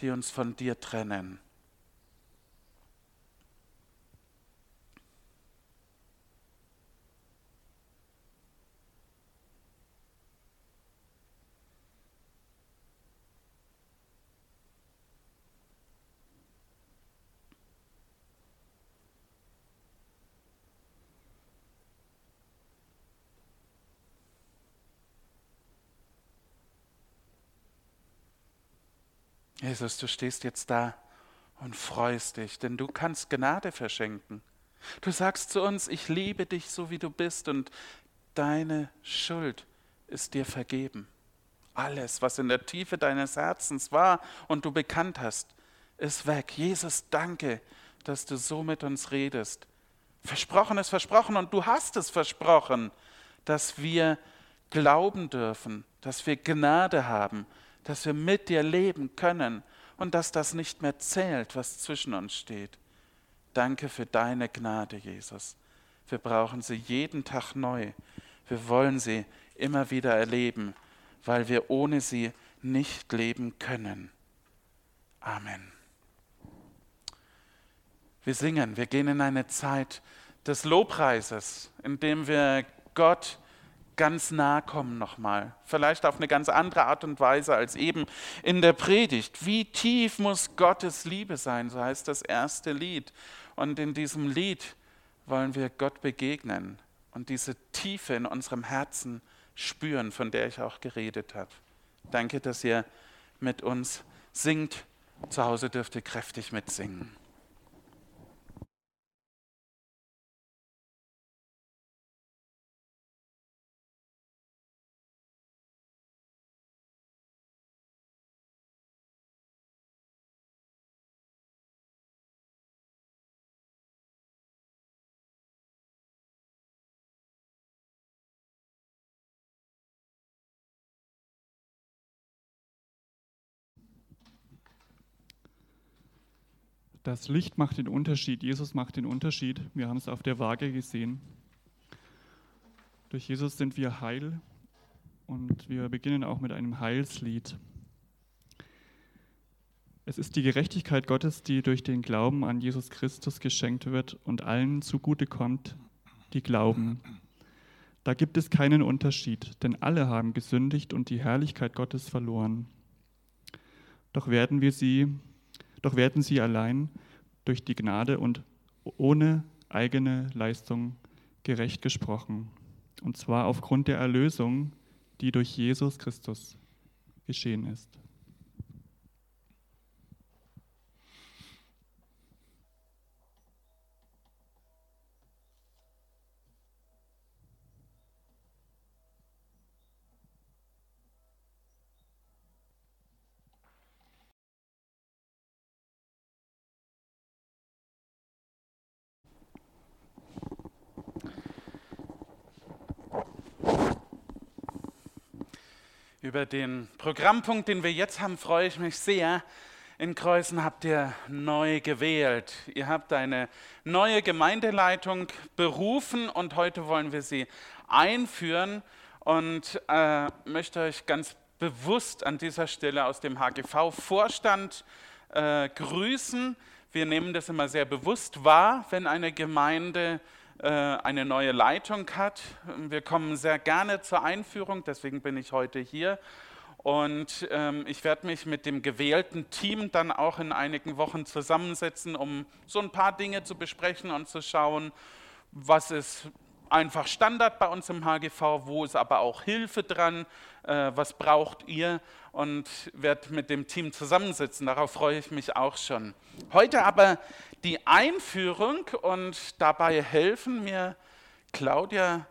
C: die uns von dir trennen. Jesus, du stehst jetzt da und freust dich, denn du kannst Gnade verschenken. Du sagst zu uns, ich liebe dich so wie du bist und deine Schuld ist dir vergeben. Alles, was in der Tiefe deines Herzens war und du bekannt hast, ist weg. Jesus, danke, dass du so mit uns redest. Versprochen ist versprochen und du hast es versprochen, dass wir glauben dürfen, dass wir Gnade haben, dass wir mit dir leben können und dass das nicht mehr zählt, was zwischen uns steht. Danke für deine Gnade, Jesus. Wir brauchen sie jeden Tag neu. Wir wollen sie immer wieder erleben, weil wir ohne sie nicht leben können. Amen. Wir singen, wir gehen in eine Zeit des Lobpreises, in dem wir Gott ganz nah kommen nochmal. Vielleicht auf eine ganz andere Art und Weise als eben in der Predigt. Wie tief muss Gottes Liebe sein, so heißt das erste Lied. Und in diesem Lied wollen wir Gott begegnen und diese Tiefe in unserem Herzen spüren, von der ich auch geredet habe. Danke, dass ihr mit uns singt. Zu Hause dürft ihr kräftig mitsingen.
B: Das Licht macht den Unterschied, Jesus macht den Unterschied. Wir haben es auf der Waage gesehen. Durch Jesus sind wir heil und wir beginnen auch mit einem Heilslied. Es ist die Gerechtigkeit Gottes, die durch den Glauben an Jesus Christus geschenkt wird und allen zugute kommt, die glauben. Da gibt es keinen Unterschied, denn alle haben gesündigt und die Herrlichkeit Gottes verloren. Doch werden wir sie doch werden sie allein durch die Gnade und ohne eigene Leistung gerecht gesprochen. Und zwar aufgrund der Erlösung, die durch Jesus Christus geschehen ist.
C: Über den Programmpunkt, den wir jetzt haben, freue ich mich sehr. In Kreuzen habt ihr neu gewählt. Ihr habt eine neue Gemeindeleitung berufen und heute wollen wir sie einführen und äh, möchte euch ganz bewusst an dieser Stelle aus dem HGV-Vorstand äh, grüßen. Wir nehmen das immer sehr bewusst wahr, wenn eine Gemeinde eine neue Leitung hat. Wir kommen sehr gerne zur Einführung, deswegen bin ich heute hier. Und ähm, ich werde mich mit dem gewählten Team dann auch in einigen Wochen zusammensetzen, um so ein paar Dinge zu besprechen und zu schauen, was ist einfach Standard bei uns im HGV, wo ist aber auch Hilfe dran, äh, was braucht ihr und werde mit dem Team zusammensitzen. Darauf freue ich mich auch schon. Heute aber die Einführung und dabei helfen mir Claudia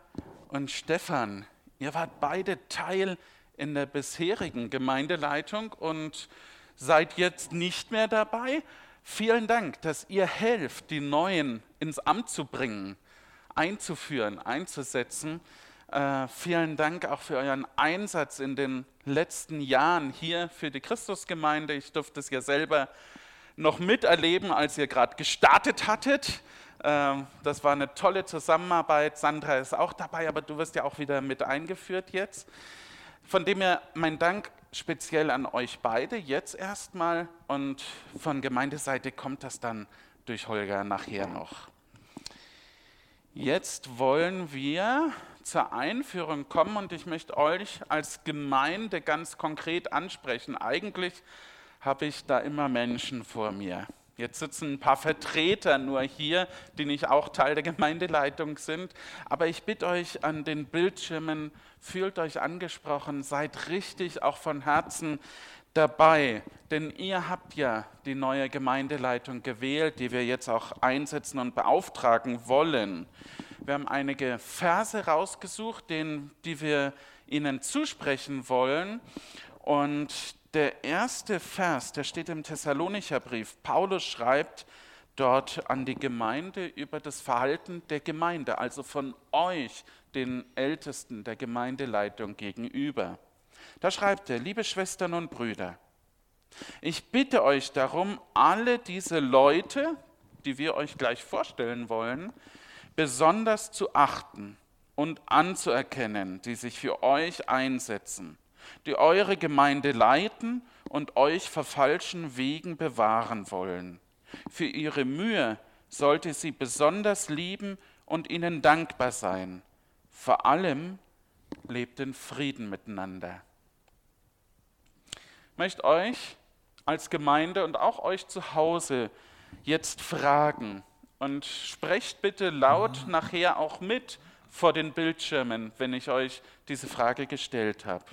C: und Stefan. Ihr wart beide Teil in der bisherigen Gemeindeleitung und seid jetzt nicht mehr dabei. Vielen Dank, dass ihr helft, die Neuen ins Amt zu bringen, einzuführen, einzusetzen. Äh, vielen Dank auch für euren Einsatz in den letzten Jahren hier für die Christusgemeinde. Ich durfte es ja selber noch miterleben, als ihr gerade gestartet hattet. Ähm, das war eine tolle Zusammenarbeit. Sandra ist auch dabei, aber du wirst ja auch wieder mit eingeführt jetzt. Von dem her mein Dank speziell an euch beide jetzt erstmal und von Gemeindeseite kommt das dann durch Holger nachher noch. Jetzt wollen wir zur Einführung kommen und ich möchte euch als Gemeinde ganz konkret ansprechen. Eigentlich habe ich da immer Menschen vor mir. Jetzt sitzen ein paar Vertreter nur hier, die nicht auch Teil der Gemeindeleitung sind. Aber ich bitte euch an den Bildschirmen, fühlt euch angesprochen, seid richtig auch von Herzen dabei, denn ihr habt ja die neue Gemeindeleitung gewählt, die wir jetzt auch einsetzen und beauftragen wollen. Wir haben einige Verse rausgesucht, denen, die wir Ihnen zusprechen wollen. Und der erste Vers, der steht im Thessalonicher Brief. Paulus schreibt dort an die Gemeinde über das Verhalten der Gemeinde, also von euch, den Ältesten der Gemeindeleitung gegenüber. Da schreibt er, liebe Schwestern und Brüder, ich bitte euch darum, alle diese Leute, die wir euch gleich vorstellen wollen, besonders zu achten und anzuerkennen, die sich für euch einsetzen, die eure Gemeinde leiten und euch vor falschen Wegen bewahren wollen. Für ihre Mühe sollte sie besonders lieben und ihnen dankbar sein. Vor allem lebt in Frieden miteinander. Ich möchte euch als Gemeinde und auch euch zu Hause jetzt fragen und sprecht bitte laut nachher auch mit vor den Bildschirmen, wenn ich euch diese Frage gestellt habe.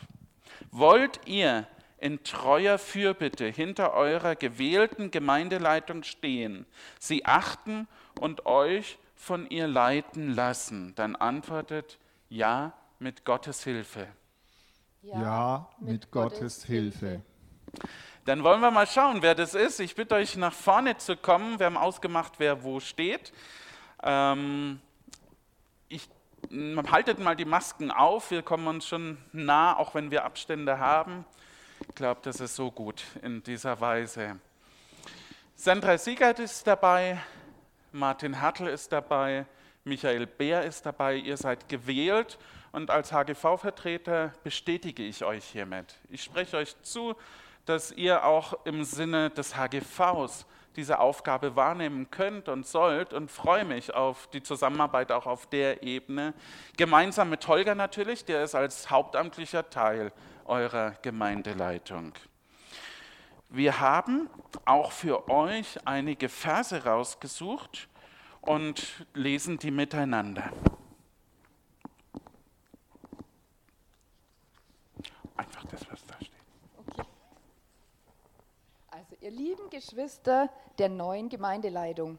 C: Wollt ihr in treuer Fürbitte hinter eurer gewählten Gemeindeleitung stehen, sie achten und euch von ihr leiten lassen? Dann antwortet ja mit Gottes Hilfe.
D: Ja, mit Gottes Hilfe.
C: Dann wollen wir mal schauen, wer das ist. Ich bitte euch nach vorne zu kommen. Wir haben ausgemacht, wer wo steht. Ähm, ich, haltet mal die Masken auf. Wir kommen uns schon nah, auch wenn wir Abstände haben. Ich glaube, das ist so gut in dieser Weise. Sandra Siegert ist dabei, Martin Hartl ist dabei, Michael Beer ist dabei. Ihr seid gewählt und als HGV-Vertreter bestätige ich euch hiermit. Ich spreche euch zu, dass ihr auch im Sinne des HGVs diese Aufgabe wahrnehmen könnt und sollt und freue mich auf die Zusammenarbeit auch auf der Ebene. Gemeinsam mit Holger natürlich, der ist als hauptamtlicher Teil eurer Gemeindeleitung. Wir haben auch für euch einige Verse rausgesucht und lesen die miteinander. Einfach das, was da steht.
E: Ihr lieben Geschwister der neuen Gemeindeleitung,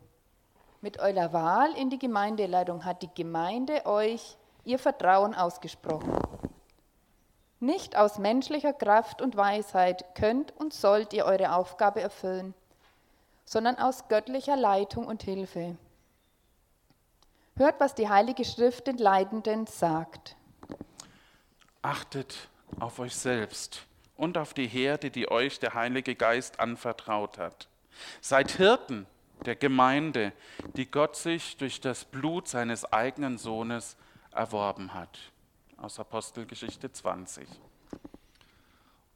E: mit eurer Wahl in die Gemeindeleitung hat die Gemeinde euch ihr Vertrauen ausgesprochen. Nicht aus menschlicher Kraft und Weisheit könnt und sollt ihr eure Aufgabe erfüllen, sondern aus göttlicher Leitung und Hilfe. Hört, was die Heilige Schrift den Leidenden sagt.
C: Achtet auf euch selbst und auf die Herde, die euch der Heilige Geist anvertraut hat. Seid Hirten der Gemeinde, die Gott sich durch das Blut seines eigenen Sohnes erworben hat. Aus Apostelgeschichte 20.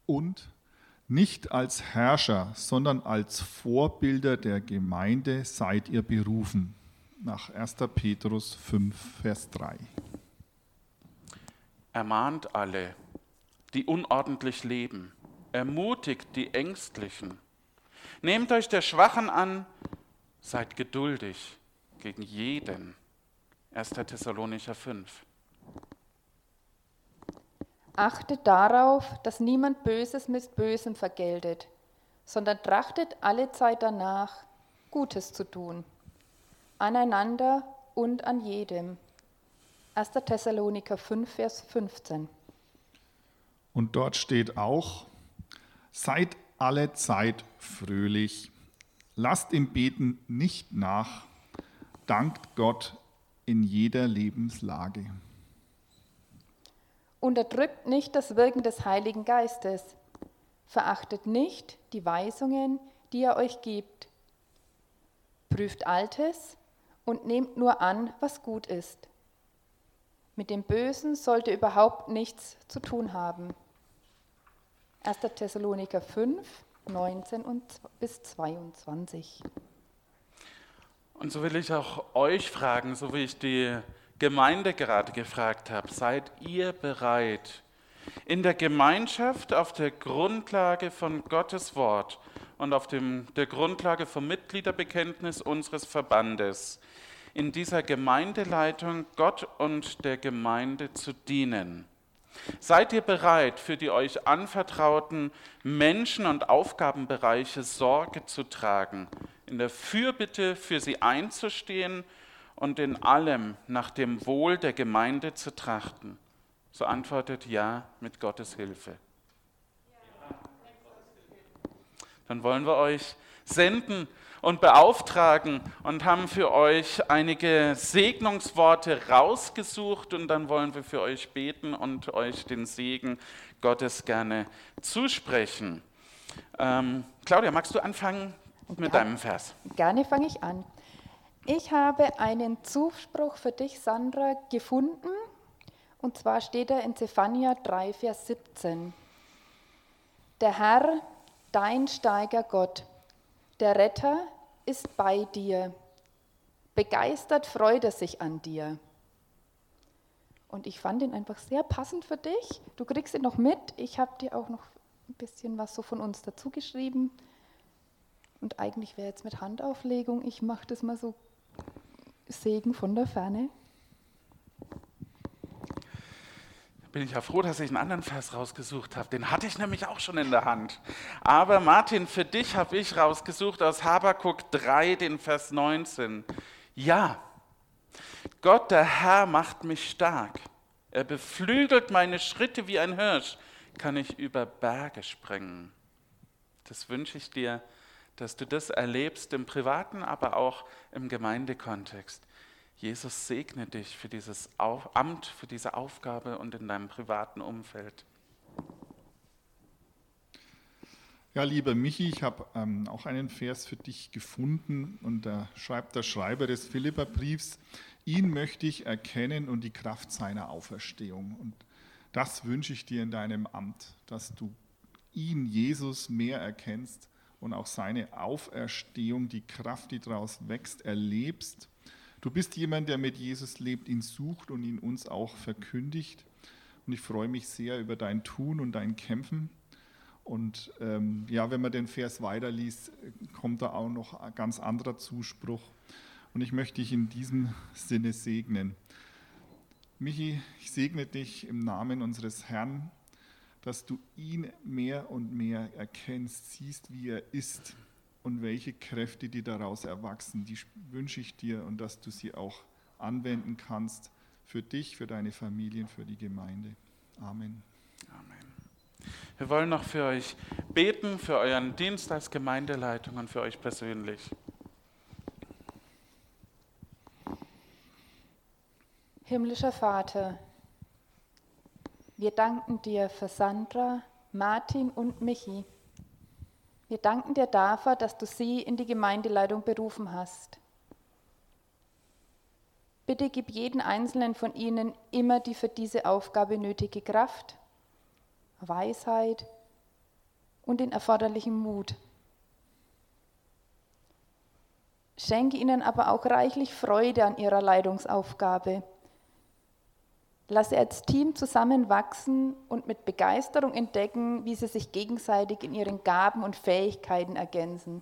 D: Und nicht als Herrscher, sondern als Vorbilder der Gemeinde seid ihr berufen. Nach 1. Petrus 5, Vers 3.
C: Ermahnt alle, die unordentlich leben. Ermutigt die Ängstlichen. Nehmt euch der Schwachen an, seid geduldig gegen jeden. 1. Thessalonicher 5.
E: Achtet darauf, dass niemand Böses mit Bösem vergeltet, sondern trachtet alle Zeit danach, Gutes zu tun, aneinander und an jedem. 1. Thessaloniker 5, Vers 15.
D: Und dort steht auch, seid alle Zeit fröhlich, lasst im Beten nicht nach, dankt Gott in jeder Lebenslage.
E: Unterdrückt nicht das Wirken des Heiligen Geistes, verachtet nicht die Weisungen, die er euch gibt. Prüft Altes und nehmt nur an, was gut ist. Mit dem Bösen sollte überhaupt nichts zu tun haben. 1. Thessaloniker 5, 19 und bis 22.
C: Und so will ich auch euch fragen, so wie ich die Gemeinde gerade gefragt habe, seid ihr bereit, in der Gemeinschaft auf der Grundlage von Gottes Wort und auf dem, der Grundlage vom Mitgliederbekenntnis unseres Verbandes in dieser Gemeindeleitung Gott und der Gemeinde zu dienen? Seid ihr bereit, für die euch anvertrauten Menschen und Aufgabenbereiche Sorge zu tragen, in der Fürbitte für sie einzustehen und in allem nach dem Wohl der Gemeinde zu trachten? So antwortet ja mit Gottes Hilfe. Dann wollen wir euch senden und beauftragen und haben für euch einige Segnungsworte rausgesucht und dann wollen wir für euch beten und euch den Segen Gottes gerne zusprechen. Ähm, Claudia, magst du anfangen mit
E: Ja.
C: deinem Vers?
E: Gerne fange ich an. Ich habe einen Zuspruch für dich, Sandra, gefunden. Und zwar steht er in Zephania 3, Vers 17. Der Herr, dein steiger Gott, der Retter, ist bei dir. Begeistert freut er sich an dir. Und ich fand ihn einfach sehr passend für dich. Du kriegst ihn noch mit. Ich habe dir auch noch ein bisschen was so von uns dazu geschrieben. Und eigentlich wäre jetzt mit Handauflegung, ich mache das mal so Segen von der Ferne.
C: Bin ich ja froh, dass ich einen anderen Vers rausgesucht habe. Den hatte ich nämlich auch schon in der Hand. Aber Martin, für dich habe ich rausgesucht aus Habakuk 3, den Vers 19. Ja, Gott, der Herr, macht mich stark. Er beflügelt meine Schritte wie ein Hirsch. Kann ich über Berge springen. Das wünsche ich dir, dass du das erlebst im privaten, aber auch im Gemeindekontext. Jesus segne dich für dieses Amt, für diese Aufgabe und in deinem privaten Umfeld.
D: Ja, lieber Michi, ich habe ähm, auch einen Vers für dich gefunden und da schreibt der Schreiber des Philipperbriefs, ihn möchte ich erkennen und die Kraft seiner Auferstehung. Und das wünsche ich dir in deinem Amt, dass du ihn, Jesus, mehr erkennst und auch seine Auferstehung, die Kraft, die daraus wächst, erlebst. Du bist jemand, der mit Jesus lebt, ihn sucht und ihn uns auch verkündigt. Und ich freue mich sehr über dein Tun und dein Kämpfen. Und ähm, ja, wenn man den Vers weiterliest, kommt da auch noch ein ganz anderer Zuspruch. Und ich möchte dich in diesem Sinne segnen. Michi, ich segne dich im Namen unseres Herrn, dass du ihn mehr und mehr erkennst, siehst, wie er ist und welche Kräfte, die daraus erwachsen, die wünsche ich dir und dass du sie auch anwenden kannst für dich, für deine Familien, für die Gemeinde. Amen.
C: Amen. Wir wollen noch für euch beten, für euren Dienst als Gemeindeleitung und für euch persönlich.
E: Himmlischer Vater, wir danken dir für Sandra, Martin und Michi. Wir danken dir dafür, dass du sie in die Gemeindeleitung berufen hast. Bitte gib jeden einzelnen von ihnen immer die für diese Aufgabe nötige Kraft, Weisheit und den erforderlichen Mut. Schenke ihnen aber auch reichlich Freude an ihrer Leitungsaufgabe. Lass sie als Team zusammenwachsen und mit Begeisterung entdecken, wie sie sich gegenseitig in ihren Gaben und Fähigkeiten ergänzen.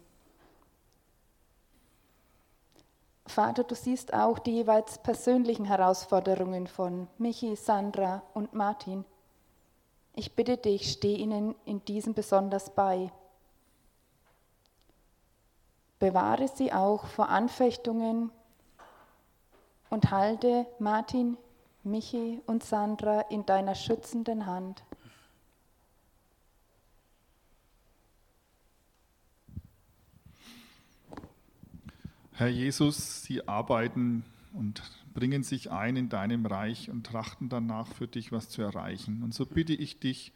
E: Vater, du siehst auch die jeweils persönlichen Herausforderungen von Michi, Sandra und Martin. Ich bitte dich, steh ihnen in diesem besonders bei. Bewahre sie auch vor Anfechtungen und halte Martin, Michi und Sandra in deiner schützenden Hand.
D: Herr Jesus, sie arbeiten und bringen sich ein in deinem Reich und trachten danach für dich was zu erreichen. Und so bitte ich dich,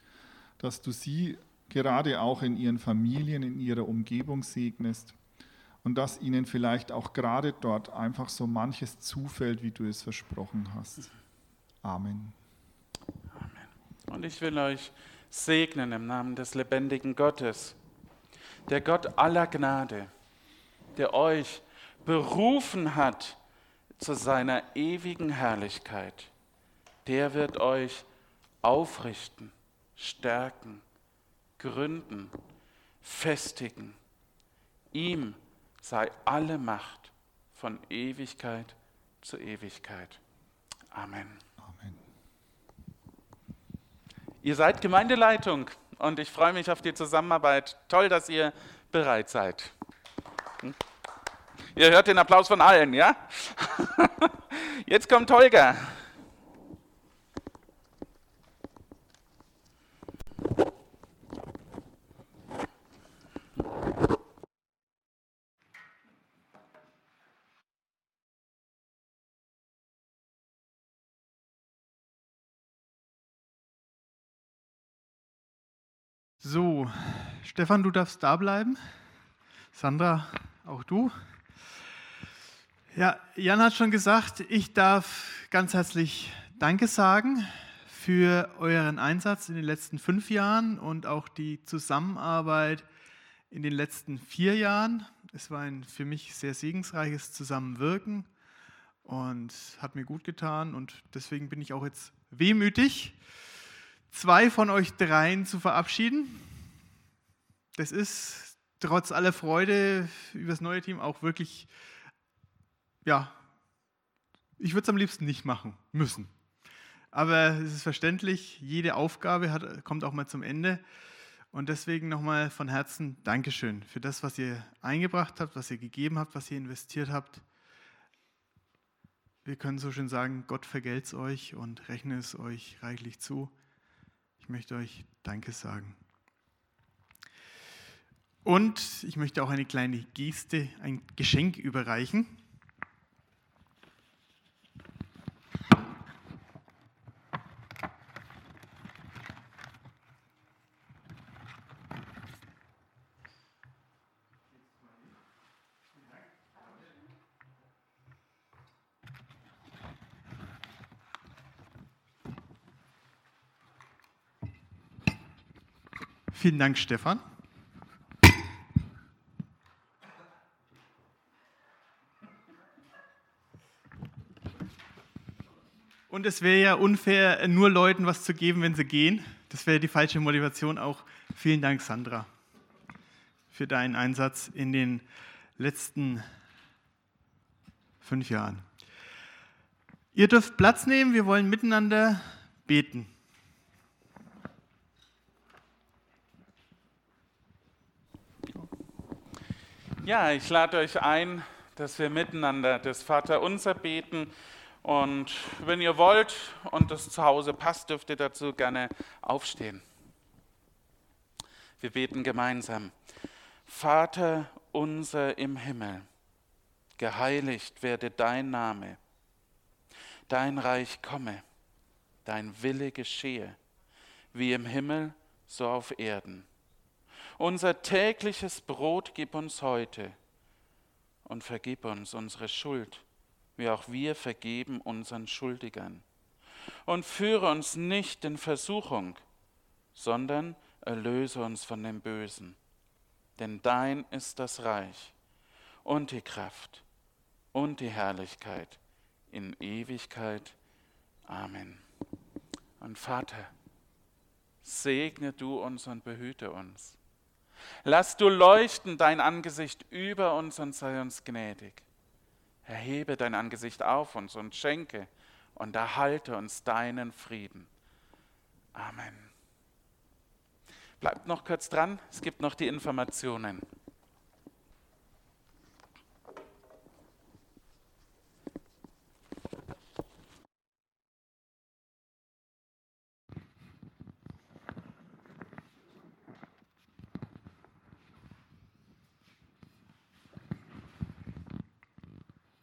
D: dass du sie gerade auch in ihren Familien, in ihrer Umgebung segnest und dass ihnen vielleicht auch gerade dort einfach so manches zufällt, wie du es versprochen hast. Amen.
C: Und ich will euch segnen im Namen des lebendigen Gottes, der Gott aller Gnade, der euch berufen hat zu seiner ewigen Herrlichkeit. Der wird euch aufrichten, stärken, gründen, festigen. Ihm sei alle Macht von Ewigkeit zu Ewigkeit.
D: Amen.
C: Ihr seid Gemeindeleitung und ich freue mich auf die Zusammenarbeit. Toll, dass ihr bereit seid. Hm? Ihr hört den Applaus von allen, ja? <laughs> Jetzt kommt Holger.
A: So, Stefan, du darfst da bleiben. Sandra, auch du. Ja, Jan hat schon gesagt, ich darf ganz herzlich Danke sagen für euren Einsatz in den letzten fünf Jahren und auch die Zusammenarbeit in den letzten vier Jahren. Es war ein für mich sehr segensreiches Zusammenwirken und hat mir gut getan und deswegen bin ich auch jetzt wehmütig, zwei von euch dreien zu verabschieden. Das ist trotz aller Freude über das neue Team auch wirklich ja, ich würde es am liebsten nicht machen müssen. Aber es ist verständlich, jede Aufgabe hat, kommt auch mal zum Ende. Und deswegen nochmal von Herzen Dankeschön für das, was ihr eingebracht habt, was ihr gegeben habt, was ihr investiert habt. Wir können so schön sagen, Gott vergelt es euch und rechne es euch reichlich zu. Ich möchte euch Danke sagen. Und ich möchte auch eine kleine Geste, ein Geschenk überreichen. Vielen Dank, Stefan. Und es wäre ja unfair, nur Leuten was zu geben, wenn sie gehen. Das wäre die falsche Motivation auch. Vielen Dank, Sandra, für deinen Einsatz in den letzten fünf Jahren. Ihr dürft Platz nehmen, wir wollen miteinander beten.
C: Ja, ich lade euch ein, dass wir miteinander das Vaterunser beten. Und wenn ihr wollt und das zu Hause passt, dürft ihr dazu gerne aufstehen. Wir beten gemeinsam. Vater unser im Himmel, geheiligt werde dein Name, dein Reich komme, dein Wille geschehe, wie im Himmel, so auf Erden. Unser tägliches Brot gib uns heute und vergib uns unsere Schuld, wie auch wir vergeben unseren Schuldigern. Und führe uns nicht in Versuchung, sondern erlöse uns von dem Bösen. Denn dein ist das Reich und die Kraft und die Herrlichkeit in Ewigkeit. Amen. Und Vater, segne du uns und behüte uns. Lass du leuchten dein Angesicht über uns und sei uns gnädig. Erhebe dein Angesicht auf uns und schenke und erhalte uns deinen Frieden. Amen. Bleibt noch kurz dran, es gibt noch die Informationen.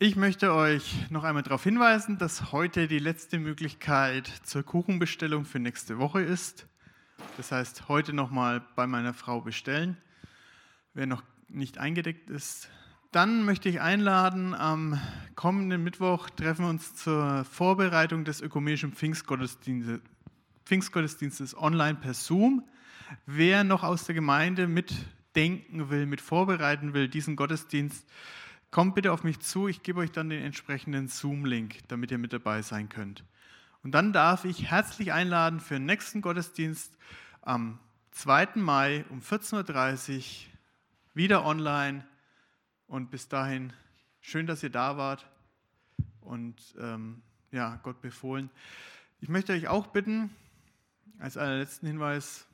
A: Ich möchte euch noch einmal darauf hinweisen, dass heute die letzte Möglichkeit zur Kuchenbestellung für nächste Woche ist. Das heißt, heute nochmal bei meiner Frau bestellen, wer noch nicht eingedeckt ist. Dann möchte ich einladen, am kommenden Mittwoch treffen wir uns zur Vorbereitung des ökumenischen Pfingstgottesdienstes, Pfingstgottesdienstes online per Zoom. Wer noch aus der Gemeinde mitdenken will, mit vorbereiten will, diesen Gottesdienst, Kommt bitte auf mich zu, ich gebe euch dann den entsprechenden Zoom-Link, damit ihr mit dabei sein könnt. Und dann darf ich herzlich einladen für den nächsten Gottesdienst am 2. Mai um 14.30 Uhr wieder online. Und bis dahin, schön, dass ihr da wart und ähm, ja, Gott befohlen. Ich möchte euch auch bitten, Als allerletzten Hinweis,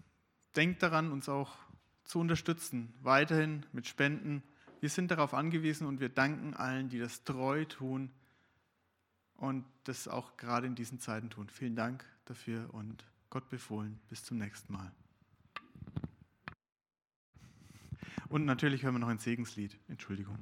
A: denkt daran, uns auch zu unterstützen, weiterhin mit Spenden. Wir sind darauf angewiesen und wir danken allen, die das treu tun und das auch gerade in diesen Zeiten tun. Vielen Dank dafür und Gott befohlen. Bis zum nächsten Mal. Und natürlich hören wir noch ein Segenslied. Entschuldigung.